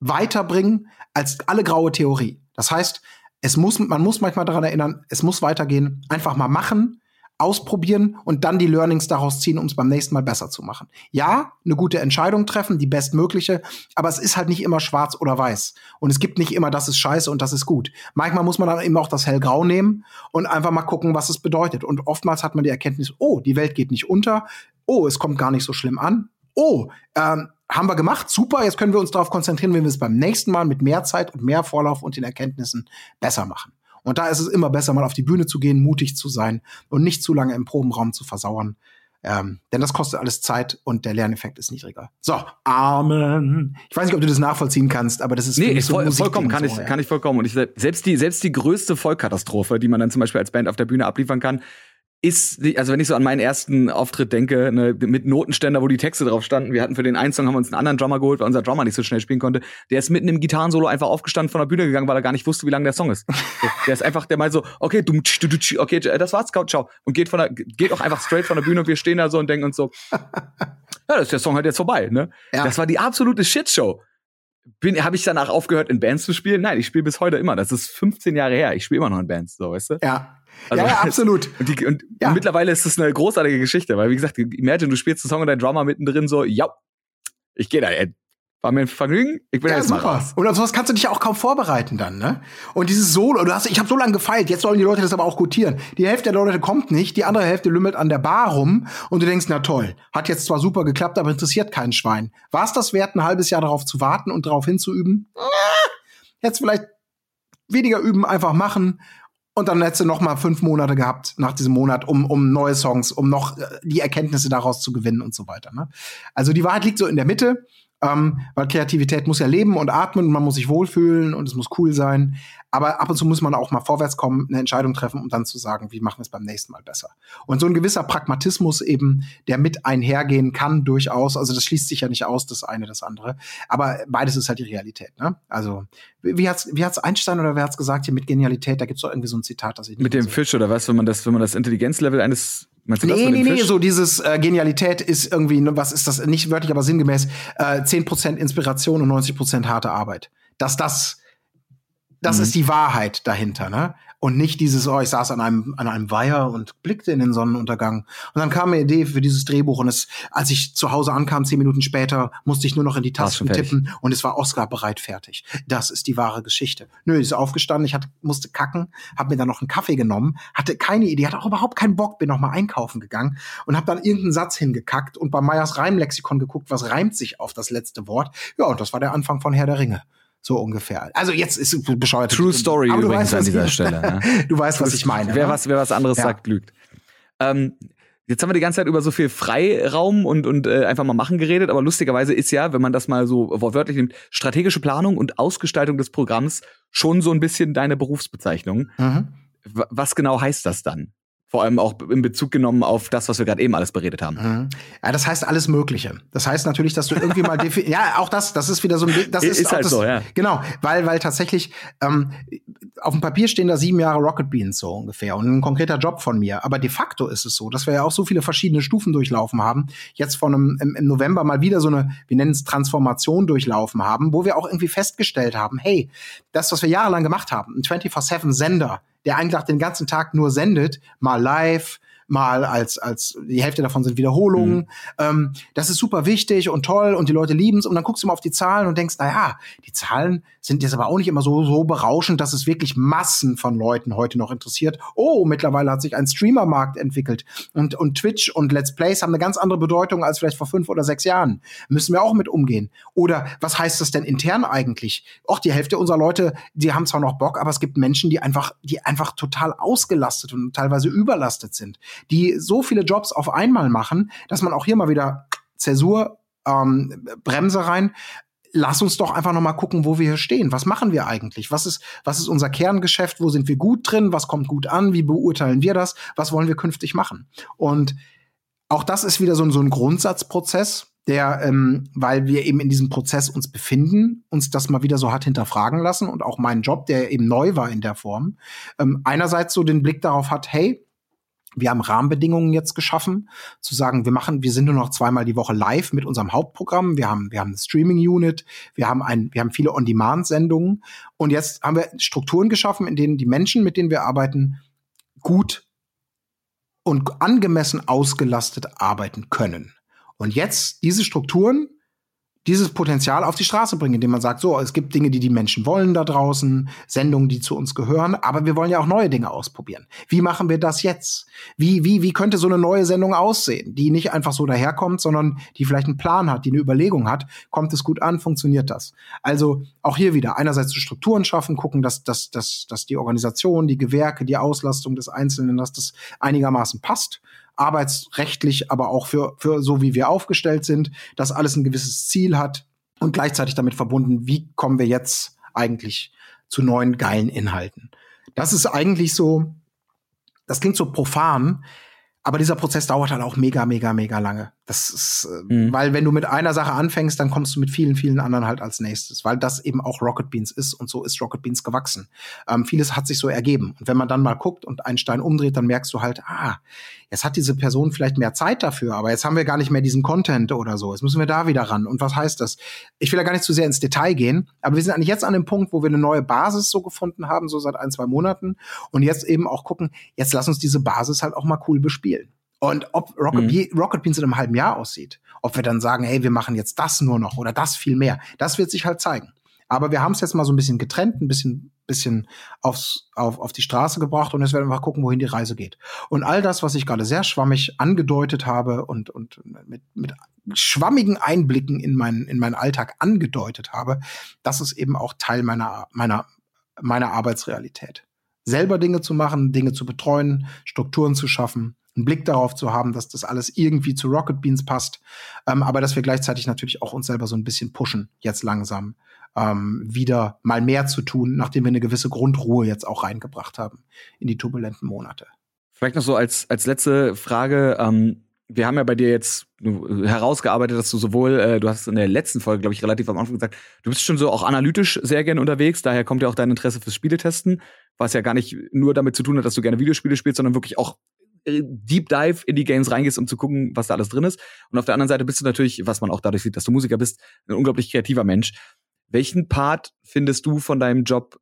weiterbringen als alle graue Theorie. Das heißt, es muss, man muss manchmal daran erinnern, es muss weitergehen. Einfach mal machen, ausprobieren und dann die Learnings daraus ziehen, um es beim nächsten Mal besser zu machen. Ja, eine gute Entscheidung treffen, die bestmögliche, aber es ist halt nicht immer schwarz oder weiß. Und es gibt nicht immer, das ist scheiße und das ist gut. Manchmal muss man dann eben auch das hellgrau nehmen und einfach mal gucken, was es bedeutet. Und oftmals hat man die Erkenntnis, oh, die Welt geht nicht unter, oh, es kommt gar nicht so schlimm an, oh, ähm, haben wir gemacht, super, jetzt können wir uns darauf konzentrieren, wenn wir es beim nächsten Mal mit mehr Zeit und mehr Vorlauf und den Erkenntnissen besser machen. Und da ist es immer besser, mal auf die Bühne zu gehen, mutig zu sein und nicht zu lange im Probenraum zu versauern. Ähm, denn das kostet alles Zeit und der Lerneffekt ist niedriger. So, Amen. Ich weiß nicht, ob du das nachvollziehen kannst, aber das ist nee, so voll, vollkommen kann so, ich ja. kann ich vollkommen. Und ich selbst die selbst die größte Vollkatastrophe, die man dann zum Beispiel als Band auf der Bühne abliefern kann, ist, also wenn ich so an meinen ersten Auftritt denke, ne, mit Notenständer, wo die Texte drauf standen, wir hatten für den einen Song haben wir uns einen anderen Drummer geholt, weil unser Drummer nicht so schnell spielen konnte. Der ist mitten im Gitarrensolo einfach aufgestanden von der Bühne gegangen, weil er gar nicht wusste, wie lang der Song ist. Der ist einfach, der meint so, okay, du, du, du, okay, das war's, ciao, und geht von der, geht auch einfach straight von der Bühne und wir stehen da so und denken uns so, ja, das ist der Song halt jetzt vorbei, ne? Ja. Das war die absolute Shitshow. Bin, habe ich danach aufgehört, in Bands zu spielen? Nein, ich spiele bis heute immer. Das ist 15 Jahre her. Ich spiele immer noch in Bands, so, weißt du? Ja. Also, ja, ja, <laughs> absolut. Und, die, und, ja. mittlerweile ist das eine großartige Geschichte, weil wie gesagt, imagine, du spielst einen Song und dein Drummer mittendrin so, ja, ich gehe da, ey. War mir ein Vergnügen. Ich bin ja, jetzt super. mal raus. Und auf sowas kannst du dich auch kaum vorbereiten dann, ne? Und dieses Solo, du hast, ich habe so lange gefeilt, jetzt sollen die Leute das aber auch gutieren. Die Hälfte der Leute kommt nicht, die andere Hälfte lümmelt an der Bar rum und du denkst, na toll, hat jetzt zwar super geklappt, aber interessiert keinen Schwein. War es das wert, ein halbes Jahr darauf zu warten und darauf hinzuüben? Jetzt vielleicht weniger üben, einfach machen und dann hättest du noch mal fünf Monate gehabt nach diesem Monat, um, um neue Songs, um noch äh, die Erkenntnisse daraus zu gewinnen und so weiter. Ne? Also die Wahrheit liegt so in der Mitte. Ähm, weil Kreativität muss ja leben und atmen und man muss sich wohlfühlen und es muss cool sein. Aber ab und zu muss man auch mal vorwärts kommen, eine Entscheidung treffen, um dann zu sagen, wie machen wir es beim nächsten Mal besser. Und so ein gewisser Pragmatismus eben, der mit einhergehen kann, durchaus. Also das schließt sich ja nicht aus, das eine, das andere. Aber beides ist halt die Realität. Ne? Also wie hat's, wie hat's Einstein oder wer hat's gesagt hier mit Genialität? Da gibt's doch irgendwie so ein Zitat, das ich nicht Mit dem so Fisch oder was, wenn man das, wenn man das Intelligenzlevel eines Meinst du nee, das nee, nee, so dieses äh, Genialität ist irgendwie, ne, was ist das, nicht wörtlich, aber sinngemäß, äh, 10% Inspiration und 90% harte Arbeit. Dass das, das mhm. ist die Wahrheit dahinter, ne? Und nicht dieses, oh, ich saß an einem, an einem Weiher und blickte in den Sonnenuntergang. Und dann kam mir Idee für dieses Drehbuch und es, als ich zu Hause ankam, zehn Minuten später, musste ich nur noch in die Tasten tippen und es war Oscar bereit fertig. Das ist die wahre Geschichte. Nö, ist aufgestanden, ich hatte, musste kacken, habe mir dann noch einen Kaffee genommen, hatte keine Idee, hatte auch überhaupt keinen Bock, bin noch mal einkaufen gegangen und habe dann irgendeinen Satz hingekackt und bei Meyers Reimlexikon geguckt, was reimt sich auf das letzte Wort. Ja, und das war der Anfang von Herr der Ringe. So ungefähr. Also jetzt ist bescheuert. True Story aber übrigens weißt, an dieser ich, Stelle. Ne? <laughs> du weißt, was ich meine. Wer, ne? was, wer was anderes ja. sagt, lügt. Ähm, Jetzt haben wir die ganze Zeit über so viel Freiraum und, und äh, einfach mal machen geredet, aber lustigerweise ist ja, wenn man das mal so wortwörtlich nimmt, strategische Planung und Ausgestaltung des Programms schon so ein bisschen deine Berufsbezeichnung. Mhm. Was genau heißt das dann? Vor allem auch in Bezug genommen auf das, was wir gerade eben alles beredet haben. Mhm. Ja, das heißt alles Mögliche. Das heißt natürlich, dass du irgendwie mal <laughs> ja, auch das, das ist wieder so ein, das ist, ist halt das, so, ja. Genau, weil, weil tatsächlich ähm, auf dem Papier stehen da sieben Jahre Rocket Beans so ungefähr und ein konkreter Job von mir. Aber de facto ist es so, dass wir ja auch so viele verschiedene Stufen durchlaufen haben. Jetzt von einem, im, im November mal wieder so eine, wir nennen es Transformation durchlaufen haben, wo wir auch irgendwie festgestellt haben, hey, das, was wir jahrelang gemacht haben, ein 24-7 Sender, der eigentlich den ganzen Tag nur sendet, mal live, mal als, als die Hälfte davon sind Wiederholungen. Mhm. Ähm, das ist super wichtig und toll und die Leute lieben es. Und dann guckst du mal auf die Zahlen und denkst, na ja, die Zahlen sind jetzt aber auch nicht immer so, so berauschend, dass es wirklich Massen von Leuten heute noch interessiert. Oh, mittlerweile hat sich ein Streamermarkt entwickelt und, und Twitch und Let's Plays haben eine ganz andere Bedeutung als vielleicht vor fünf oder sechs Jahren. Müssen wir auch mit umgehen. Oder was heißt das denn intern eigentlich? Auch die Hälfte unserer Leute, die haben zwar noch Bock, aber es gibt Menschen, die einfach, die einfach total ausgelastet und teilweise überlastet sind, die so viele Jobs auf einmal machen, dass man auch hier mal wieder Zäsur, ähm, Bremse rein. Lass uns doch einfach noch mal gucken, wo wir hier stehen. Was machen wir eigentlich? Was ist, was ist unser Kerngeschäft? Wo sind wir gut drin? Was kommt gut an? Wie beurteilen wir das? Was wollen wir künftig machen? Und auch das ist wieder so ein, so ein Grundsatzprozess, der, ähm, weil wir eben in diesem Prozess uns befinden, uns das mal wieder so hat hinterfragen lassen und auch mein Job, der eben neu war in der Form, ähm, einerseits so den Blick darauf hat, hey, wir haben Rahmenbedingungen jetzt geschaffen, zu sagen, wir machen, wir sind nur noch zweimal die Woche live mit unserem Hauptprogramm. Wir haben, wir haben eine Streaming-Unit, wir haben ein, wir haben viele On-Demand-Sendungen. Und jetzt haben wir Strukturen geschaffen, in denen die Menschen, mit denen wir arbeiten, gut und angemessen ausgelastet arbeiten können. Und jetzt diese Strukturen dieses Potenzial auf die Straße bringen, indem man sagt, so, es gibt Dinge, die die Menschen wollen da draußen, Sendungen, die zu uns gehören, aber wir wollen ja auch neue Dinge ausprobieren. Wie machen wir das jetzt? Wie, wie, wie könnte so eine neue Sendung aussehen, die nicht einfach so daherkommt, sondern die vielleicht einen Plan hat, die eine Überlegung hat, kommt es gut an, funktioniert das? Also auch hier wieder einerseits die Strukturen schaffen, gucken, dass, dass, dass, dass die Organisation, die Gewerke, die Auslastung des Einzelnen, dass das einigermaßen passt arbeitsrechtlich, aber auch für, für so wie wir aufgestellt sind, dass alles ein gewisses Ziel hat und gleichzeitig damit verbunden, wie kommen wir jetzt eigentlich zu neuen geilen Inhalten. Das ist eigentlich so, das klingt so profan, aber dieser Prozess dauert halt auch mega, mega, mega lange. Das ist, äh, mhm. weil wenn du mit einer Sache anfängst, dann kommst du mit vielen, vielen anderen halt als nächstes, weil das eben auch Rocket Beans ist und so ist Rocket Beans gewachsen. Ähm, vieles hat sich so ergeben. Und wenn man dann mal guckt und einen Stein umdreht, dann merkst du halt, ah, jetzt hat diese Person vielleicht mehr Zeit dafür, aber jetzt haben wir gar nicht mehr diesen Content oder so. Jetzt müssen wir da wieder ran. Und was heißt das? Ich will da gar nicht zu sehr ins Detail gehen, aber wir sind eigentlich jetzt an dem Punkt, wo wir eine neue Basis so gefunden haben, so seit ein, zwei Monaten. Und jetzt eben auch gucken, jetzt lass uns diese Basis halt auch mal cool bespielen. Und ob Rocket, mhm. Rocket Beans in einem halben Jahr aussieht, ob wir dann sagen, hey, wir machen jetzt das nur noch oder das viel mehr, das wird sich halt zeigen. Aber wir haben es jetzt mal so ein bisschen getrennt, ein bisschen, bisschen aufs, auf, auf die Straße gebracht und jetzt werden wir mal gucken, wohin die Reise geht. Und all das, was ich gerade sehr schwammig angedeutet habe und, und mit, mit schwammigen Einblicken in meinen, in meinen Alltag angedeutet habe, das ist eben auch Teil meiner, meiner, meiner Arbeitsrealität. Selber Dinge zu machen, Dinge zu betreuen, Strukturen zu schaffen einen Blick darauf zu haben, dass das alles irgendwie zu Rocket Beans passt, ähm, aber dass wir gleichzeitig natürlich auch uns selber so ein bisschen pushen, jetzt langsam ähm, wieder mal mehr zu tun, nachdem wir eine gewisse Grundruhe jetzt auch reingebracht haben in die turbulenten Monate. Vielleicht noch so als, als letzte Frage. Ähm, wir haben ja bei dir jetzt herausgearbeitet, dass du sowohl, äh, du hast in der letzten Folge, glaube ich, relativ am Anfang gesagt, du bist schon so auch analytisch sehr gerne unterwegs, daher kommt ja auch dein Interesse fürs Spieletesten, was ja gar nicht nur damit zu tun hat, dass du gerne Videospiele spielst, sondern wirklich auch Deep Dive in die Games reingehst, um zu gucken, was da alles drin ist. Und auf der anderen Seite bist du natürlich, was man auch dadurch sieht, dass du Musiker bist, ein unglaublich kreativer Mensch. Welchen Part findest du von deinem Job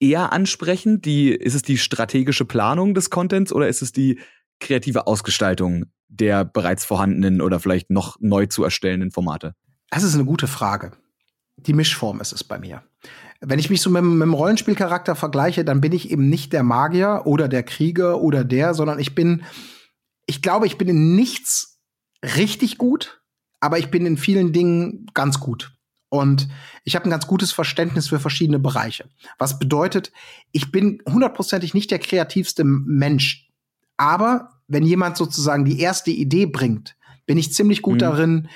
eher ansprechend? Die, ist es die strategische Planung des Contents oder ist es die kreative Ausgestaltung der bereits vorhandenen oder vielleicht noch neu zu erstellenden Formate? Das ist eine gute Frage. Die Mischform ist es bei mir. Wenn ich mich so mit, mit dem Rollenspielcharakter vergleiche, dann bin ich eben nicht der Magier oder der Krieger oder der, sondern ich bin, ich glaube, ich bin in nichts richtig gut, aber ich bin in vielen Dingen ganz gut. Und ich habe ein ganz gutes Verständnis für verschiedene Bereiche. Was bedeutet, ich bin hundertprozentig nicht der kreativste Mensch. Aber wenn jemand sozusagen die erste Idee bringt, bin ich ziemlich gut mhm. darin,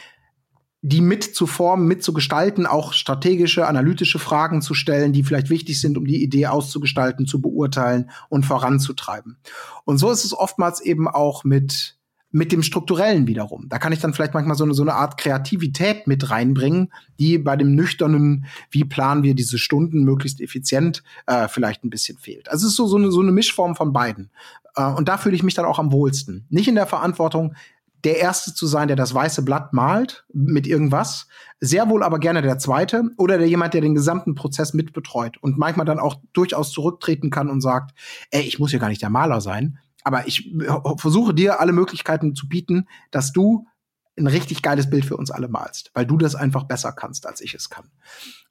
die mit zu formen, mit zu gestalten, auch strategische, analytische Fragen zu stellen, die vielleicht wichtig sind, um die Idee auszugestalten, zu beurteilen und voranzutreiben. Und so ist es oftmals eben auch mit mit dem Strukturellen wiederum. Da kann ich dann vielleicht manchmal so eine, so eine Art Kreativität mit reinbringen, die bei dem nüchternen, wie planen wir diese Stunden möglichst effizient, äh, vielleicht ein bisschen fehlt. Also es ist so, so, eine, so eine Mischform von beiden. Äh, und da fühle ich mich dann auch am wohlsten. Nicht in der Verantwortung, der Erste zu sein, der das weiße Blatt malt mit irgendwas. Sehr wohl aber gerne der Zweite oder der jemand, der den gesamten Prozess mitbetreut und manchmal dann auch durchaus zurücktreten kann und sagt, ey, ich muss ja gar nicht der Maler sein, aber ich versuche dir alle Möglichkeiten zu bieten, dass du ein richtig geiles Bild für uns alle malst, weil du das einfach besser kannst, als ich es kann.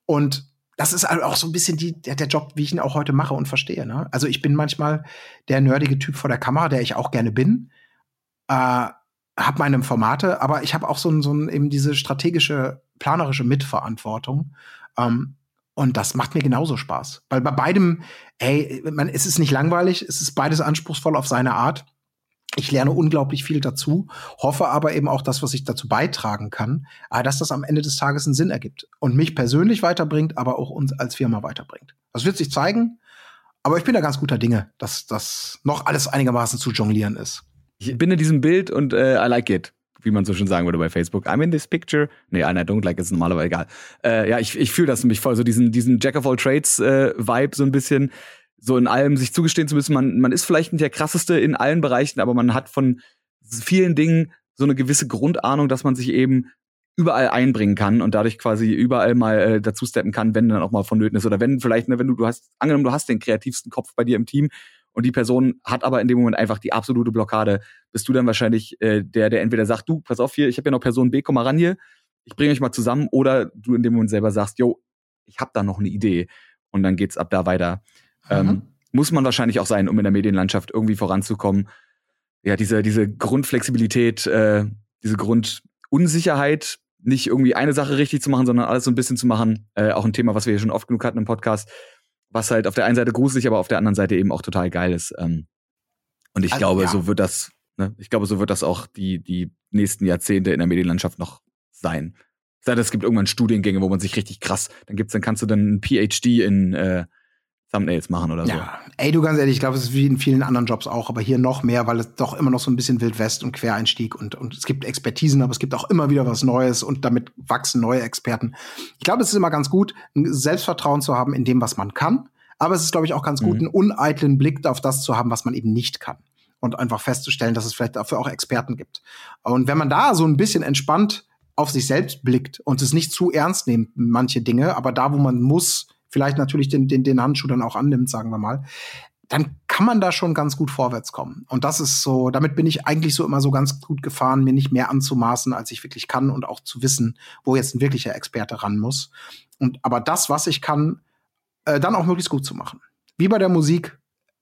Und das ist auch so ein bisschen die, der, der Job, wie ich ihn auch heute mache und verstehe. Ne? Also ich bin manchmal der nerdige Typ vor der Kamera, der ich auch gerne bin. Äh, habe meine Formate, aber ich habe auch so, ein, so ein, eben diese strategische, planerische Mitverantwortung. Ähm, und das macht mir genauso Spaß. Weil bei beidem, ey, man, es ist nicht langweilig, es ist beides anspruchsvoll auf seine Art. Ich lerne unglaublich viel dazu, hoffe aber eben auch das, was ich dazu beitragen kann, äh, dass das am Ende des Tages einen Sinn ergibt und mich persönlich weiterbringt, aber auch uns als Firma weiterbringt. Das wird sich zeigen, aber ich bin da ganz guter Dinge, dass das noch alles einigermaßen zu jonglieren ist. Ich bin in diesem Bild und äh, I like it, wie man so schön sagen würde bei Facebook. I'm in this picture. Nee, I don't like it's normalerweise egal. Äh, ja, ich, ich fühle das nämlich voll, so diesen, diesen Jack of all Trades äh, Vibe so ein bisschen so in allem sich zugestehen zu müssen, man, man ist vielleicht nicht der krasseste in allen Bereichen, aber man hat von vielen Dingen so eine gewisse Grundahnung, dass man sich eben überall einbringen kann und dadurch quasi überall mal äh, dazu steppen kann, wenn dann auch mal vonnöten ist. Oder wenn vielleicht, ne, wenn du, du hast, angenommen, du hast den kreativsten Kopf bei dir im Team und die Person hat aber in dem Moment einfach die absolute Blockade, bist du dann wahrscheinlich äh, der, der entweder sagt, du, pass auf hier, ich habe ja noch Person B, komm mal ran hier, ich bringe euch mal zusammen, oder du in dem Moment selber sagst, yo, ich habe da noch eine Idee und dann geht's ab da weiter. Ähm, muss man wahrscheinlich auch sein, um in der Medienlandschaft irgendwie voranzukommen. Ja, diese, diese Grundflexibilität, äh, diese Grundunsicherheit, nicht irgendwie eine Sache richtig zu machen, sondern alles so ein bisschen zu machen. Äh, auch ein Thema, was wir hier schon oft genug hatten im Podcast, was halt auf der einen Seite gruselig, aber auf der anderen Seite eben auch total geil ist. Ähm, und ich also, glaube, ja. so wird das, ne, ich glaube, so wird das auch die, die nächsten Jahrzehnte in der Medienlandschaft noch sein. Sei es gibt irgendwann Studiengänge, wo man sich richtig krass, dann gibt's, dann kannst du dann ein PhD in äh, Thumbnails machen oder so. Ja, ey, du ganz ehrlich, ich glaube, es ist wie in vielen anderen Jobs auch, aber hier noch mehr, weil es doch immer noch so ein bisschen Wildwest und Quereinstieg und, und es gibt Expertisen, aber es gibt auch immer wieder was Neues und damit wachsen neue Experten. Ich glaube, es ist immer ganz gut, ein Selbstvertrauen zu haben in dem, was man kann. Aber es ist, glaube ich, auch ganz gut, mhm. einen uneitlen Blick auf das zu haben, was man eben nicht kann. Und einfach festzustellen, dass es vielleicht dafür auch Experten gibt. Und wenn man da so ein bisschen entspannt auf sich selbst blickt und es nicht zu ernst nimmt, manche Dinge, aber da, wo man muss, vielleicht natürlich den, den, den Handschuh dann auch annimmt, sagen wir mal, dann kann man da schon ganz gut vorwärts kommen. Und das ist so, damit bin ich eigentlich so immer so ganz gut gefahren, mir nicht mehr anzumaßen, als ich wirklich kann und auch zu wissen, wo jetzt ein wirklicher Experte ran muss. Und aber das, was ich kann, äh, dann auch möglichst gut zu machen. Wie bei der Musik,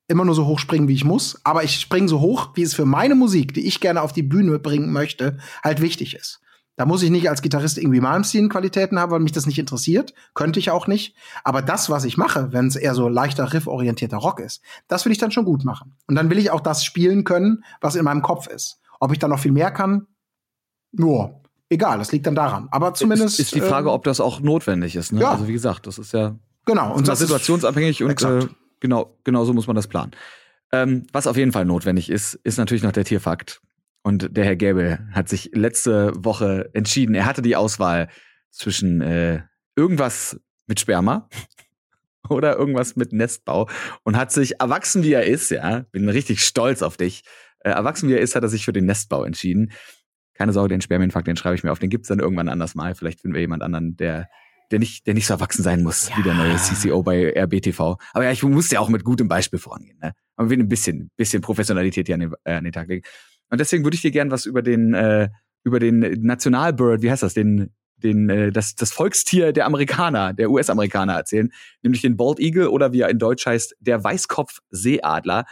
immer nur so hoch springen, wie ich muss, aber ich springe so hoch, wie es für meine Musik, die ich gerne auf die Bühne bringen möchte, halt wichtig ist. Da muss ich nicht als Gitarrist irgendwie Malmsteen-Qualitäten haben, weil mich das nicht interessiert. Könnte ich auch nicht. Aber das, was ich mache, wenn es eher so leichter rifforientierter Rock ist, das will ich dann schon gut machen. Und dann will ich auch das spielen können, was in meinem Kopf ist. Ob ich dann noch viel mehr kann, nur. Egal, das liegt dann daran. Aber zumindest. Ist, ist die Frage, äh, ob das auch notwendig ist. Ne? Ja. Also wie gesagt, das ist ja genau und das situationsabhängig und äh, genau genau so muss man das planen. Ähm, was auf jeden Fall notwendig ist, ist natürlich noch der Tierfakt. Und der Herr Gäbe hat sich letzte Woche entschieden, er hatte die Auswahl zwischen äh, irgendwas mit Sperma <laughs> oder irgendwas mit Nestbau und hat sich, erwachsen wie er ist, ja, bin richtig stolz auf dich, äh, erwachsen wie er ist, hat er sich für den Nestbau entschieden. Keine Sorge, den Spermienfakt, den schreibe ich mir auf, den gibt's dann irgendwann anders mal. Vielleicht finden wir jemand anderen, der der nicht, der nicht so erwachsen sein muss, ja. wie der neue CCO bei RBTV. Aber ja, ich muss ja auch mit gutem Beispiel vorangehen, ne? Aber wir ein bisschen, bisschen Professionalität hier an den, äh, an den Tag legen. Und deswegen würde ich dir gern was über den, äh, über den Nationalbird, wie heißt das, den, den, äh, das, das Volkstier der Amerikaner, der US-Amerikaner erzählen, nämlich den Bald Eagle oder wie er in Deutsch heißt, der Weißkopf-Seeadler.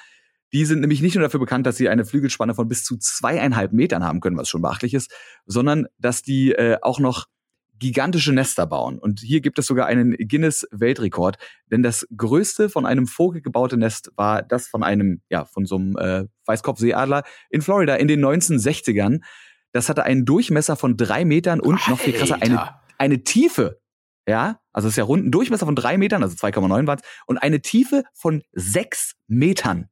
Die sind nämlich nicht nur dafür bekannt, dass sie eine Flügelspanne von bis zu zweieinhalb Metern haben können, was schon beachtlich ist, sondern dass die äh, auch noch gigantische Nester bauen. Und hier gibt es sogar einen Guinness-Weltrekord, denn das größte von einem Vogel gebaute Nest war das von einem, ja, von so einem äh, Weißkopfseeadler in Florida in den 1960ern. Das hatte einen Durchmesser von drei Metern und Alter. noch viel krasser, eine, eine Tiefe. Ja, also es ist ja rund ein Durchmesser von drei Metern, also 2,9 Watt, und eine Tiefe von sechs Metern.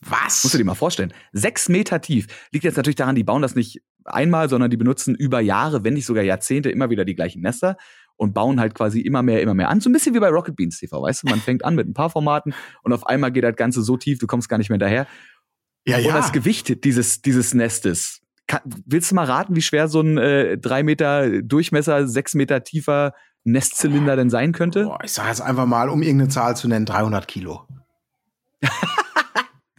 Was? Musst du dir mal vorstellen. Sechs Meter tief. Liegt jetzt natürlich daran, die bauen das nicht einmal, sondern die benutzen über Jahre, wenn nicht sogar Jahrzehnte, immer wieder die gleichen Nester und bauen halt quasi immer mehr, immer mehr an. So ein bisschen wie bei Rocket Beans TV, weißt du? Man fängt an mit ein paar Formaten und auf einmal geht das Ganze so tief, du kommst gar nicht mehr daher. Ja, ja. Und das Gewicht dieses, dieses Nestes. Kann, willst du mal raten, wie schwer so ein äh, drei Meter Durchmesser, sechs Meter tiefer Nestzylinder denn sein könnte? Boah, ich sag jetzt einfach mal, um irgendeine Zahl zu nennen, 300 Kilo. <laughs>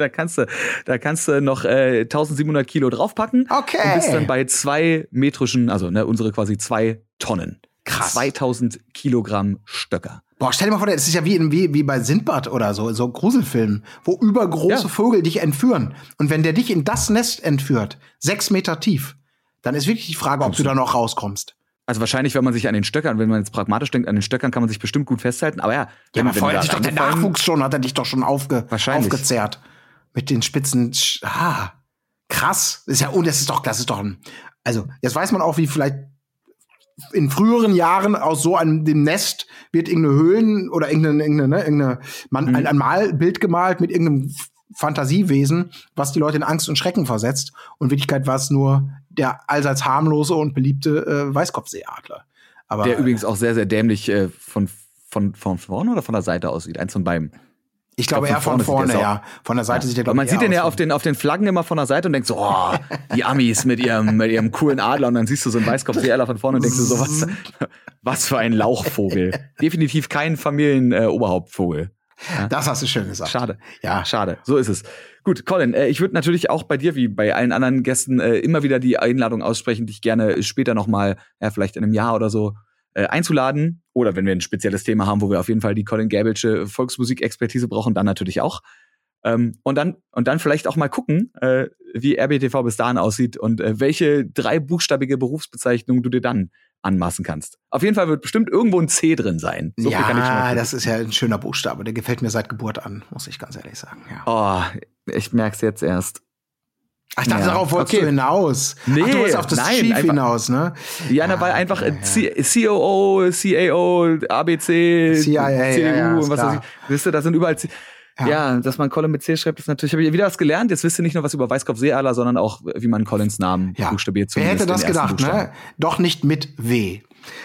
Da kannst du, da kannst du noch äh, 1700 Kilo draufpacken. Okay. Und bist dann bei zwei metrischen, also ne, unsere quasi zwei Tonnen. Krass. 2000 Kilogramm Stöcker. Boah, stell dir mal vor, das ist ja wie, in, wie, wie bei Sindbad oder so, so Gruselfilmen, wo übergroße Ja. Vögel dich entführen. Und wenn der dich in das Nest entführt, sechs Meter tief, dann ist wirklich die Frage, ob du da noch rauskommst. Also wahrscheinlich, wenn man sich an den Stöckern, wenn man jetzt pragmatisch denkt, an den Stöckern kann man sich bestimmt gut festhalten. Aber ja, Ja, wenn- aber vorher du hat dich doch der Nachwuchs schon, hat er dich doch schon aufge, Wahrscheinlich. Mit den spitzen, Sch- ah, krass. Ist ja, und das ist doch, das ist doch ein, also, jetzt weiß man auch, wie vielleicht in früheren Jahren aus so einem dem Nest wird irgendeine Höhlen oder irgendeine, irgendeine, ne, irgendeine man, Mhm. ein, ein Malbild gemalt mit irgendeinem Fantasiewesen, was die Leute in Angst und Schrecken versetzt. Und in Wirklichkeit war es nur der allseits harmlose und beliebte äh, Weißkopfseeadler. Aber Der übrigens auch sehr, sehr dämlich äh, von, von, von vorne oder von der Seite aussieht. Eins von beiden. Ich glaube glaub, eher von vorne ja. Von der Seite sieht er Weil glaub man ich, sieht den ja auf den, auf den Flaggen immer von der Seite und denkt so, oh, die <laughs> Amis mit ihrem, mit ihrem coolen Adler und dann siehst du so einen Weißkopfseeadler von vorne und denkst du so, was, was für ein Lauchvogel. Definitiv kein Familien-Oberhauptvogel. Äh, Oberhauptvogel. Das hast du schön gesagt. Schade. Ja. Schade. So ist es. Gut, Colin, äh, ich würde natürlich auch bei dir, wie bei allen anderen Gästen, äh, immer wieder die Einladung aussprechen, dich gerne später nochmal, ja, vielleicht in einem Jahr oder so, äh, einzuladen. Oder wenn wir ein spezielles Thema haben, wo wir auf jeden Fall die Colin Gäbelsche Volksmusikexpertise brauchen, dann natürlich auch. Ähm, und dann und dann vielleicht auch mal gucken, äh, wie RBTV bis dahin aussieht und äh, welche dreibuchstabige Berufsbezeichnung du dir dann anmaßen kannst. Auf jeden Fall wird bestimmt irgendwo ein C drin sein. So ja, das ist ja ein schöner Buchstabe. Der gefällt mir seit Geburt an, muss ich ganz ehrlich sagen. Ja. Oh, ich merk's jetzt erst. Ach, ich dachte, Ja, darauf wolltest okay. du hinaus. Nee, Ach, du wolltest auf das nein, Chief einfach- hinaus, ne? Ja, na, Ah, weil einfach ja, C COO, CAO, ABC, CIA, ja, CDU ja, und was weiß ich. klar. Wisst ihr, da sind überall C Ja. ja. dass man Colin mit C schreibt, ist natürlich, habe ich wieder was gelernt. Jetzt wisst ihr nicht nur was über Weißkopfseeadler, sondern auch, wie man Collins Namen Ja. buchstabiert. Wer hätte das gedacht, ne? Doch nicht mit W.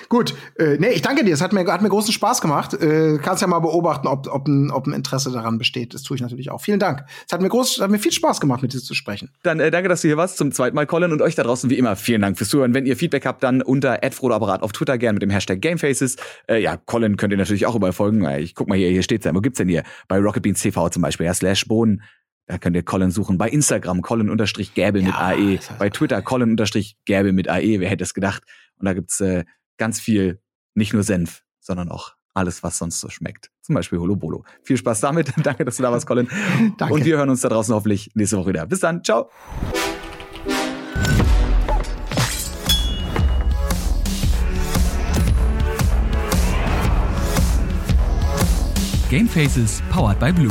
Gut, äh, nee, ich danke dir. Es hat mir, hat mir großen Spaß gemacht. Äh, kannst ja mal beobachten, ob, ob, ein, ob ein Interesse daran besteht. Das tue ich natürlich auch. Vielen Dank. Es hat mir, groß, hat mir viel Spaß gemacht, mit dir zu sprechen. Dann äh, danke, dass du hier warst. Zum zweiten Mal, Colin. Und euch da draußen wie immer vielen Dank fürs Zuhören. Wenn ihr Feedback habt, dann unter @frodoapparat auf Twitter gerne mit dem Hashtag Gamefaces. Äh, ja, Colin könnt ihr natürlich auch überall folgen. Äh, Ich guck mal hier, hier steht's ja. Wo gibt's denn hier? Bei Rocket Beans TV zum Beispiel, ja, slash Bohnen. Da könnt ihr Colin suchen. Bei Instagram Colin-Gäbel mit Ja, AE. das heißt- Bei Twitter Colin-Gäbel mit AE. Wer hätte es gedacht? Und da gibt's äh, ganz viel, nicht nur Senf, sondern auch alles, was sonst so schmeckt. Zum Beispiel Holo Bolo. Viel Spaß damit. <laughs> Danke, dass du da warst, Colin. <laughs> Danke. Und wir hören uns da draußen hoffentlich nächste Woche wieder. Bis dann. Ciao. Game Faces powered by Blue.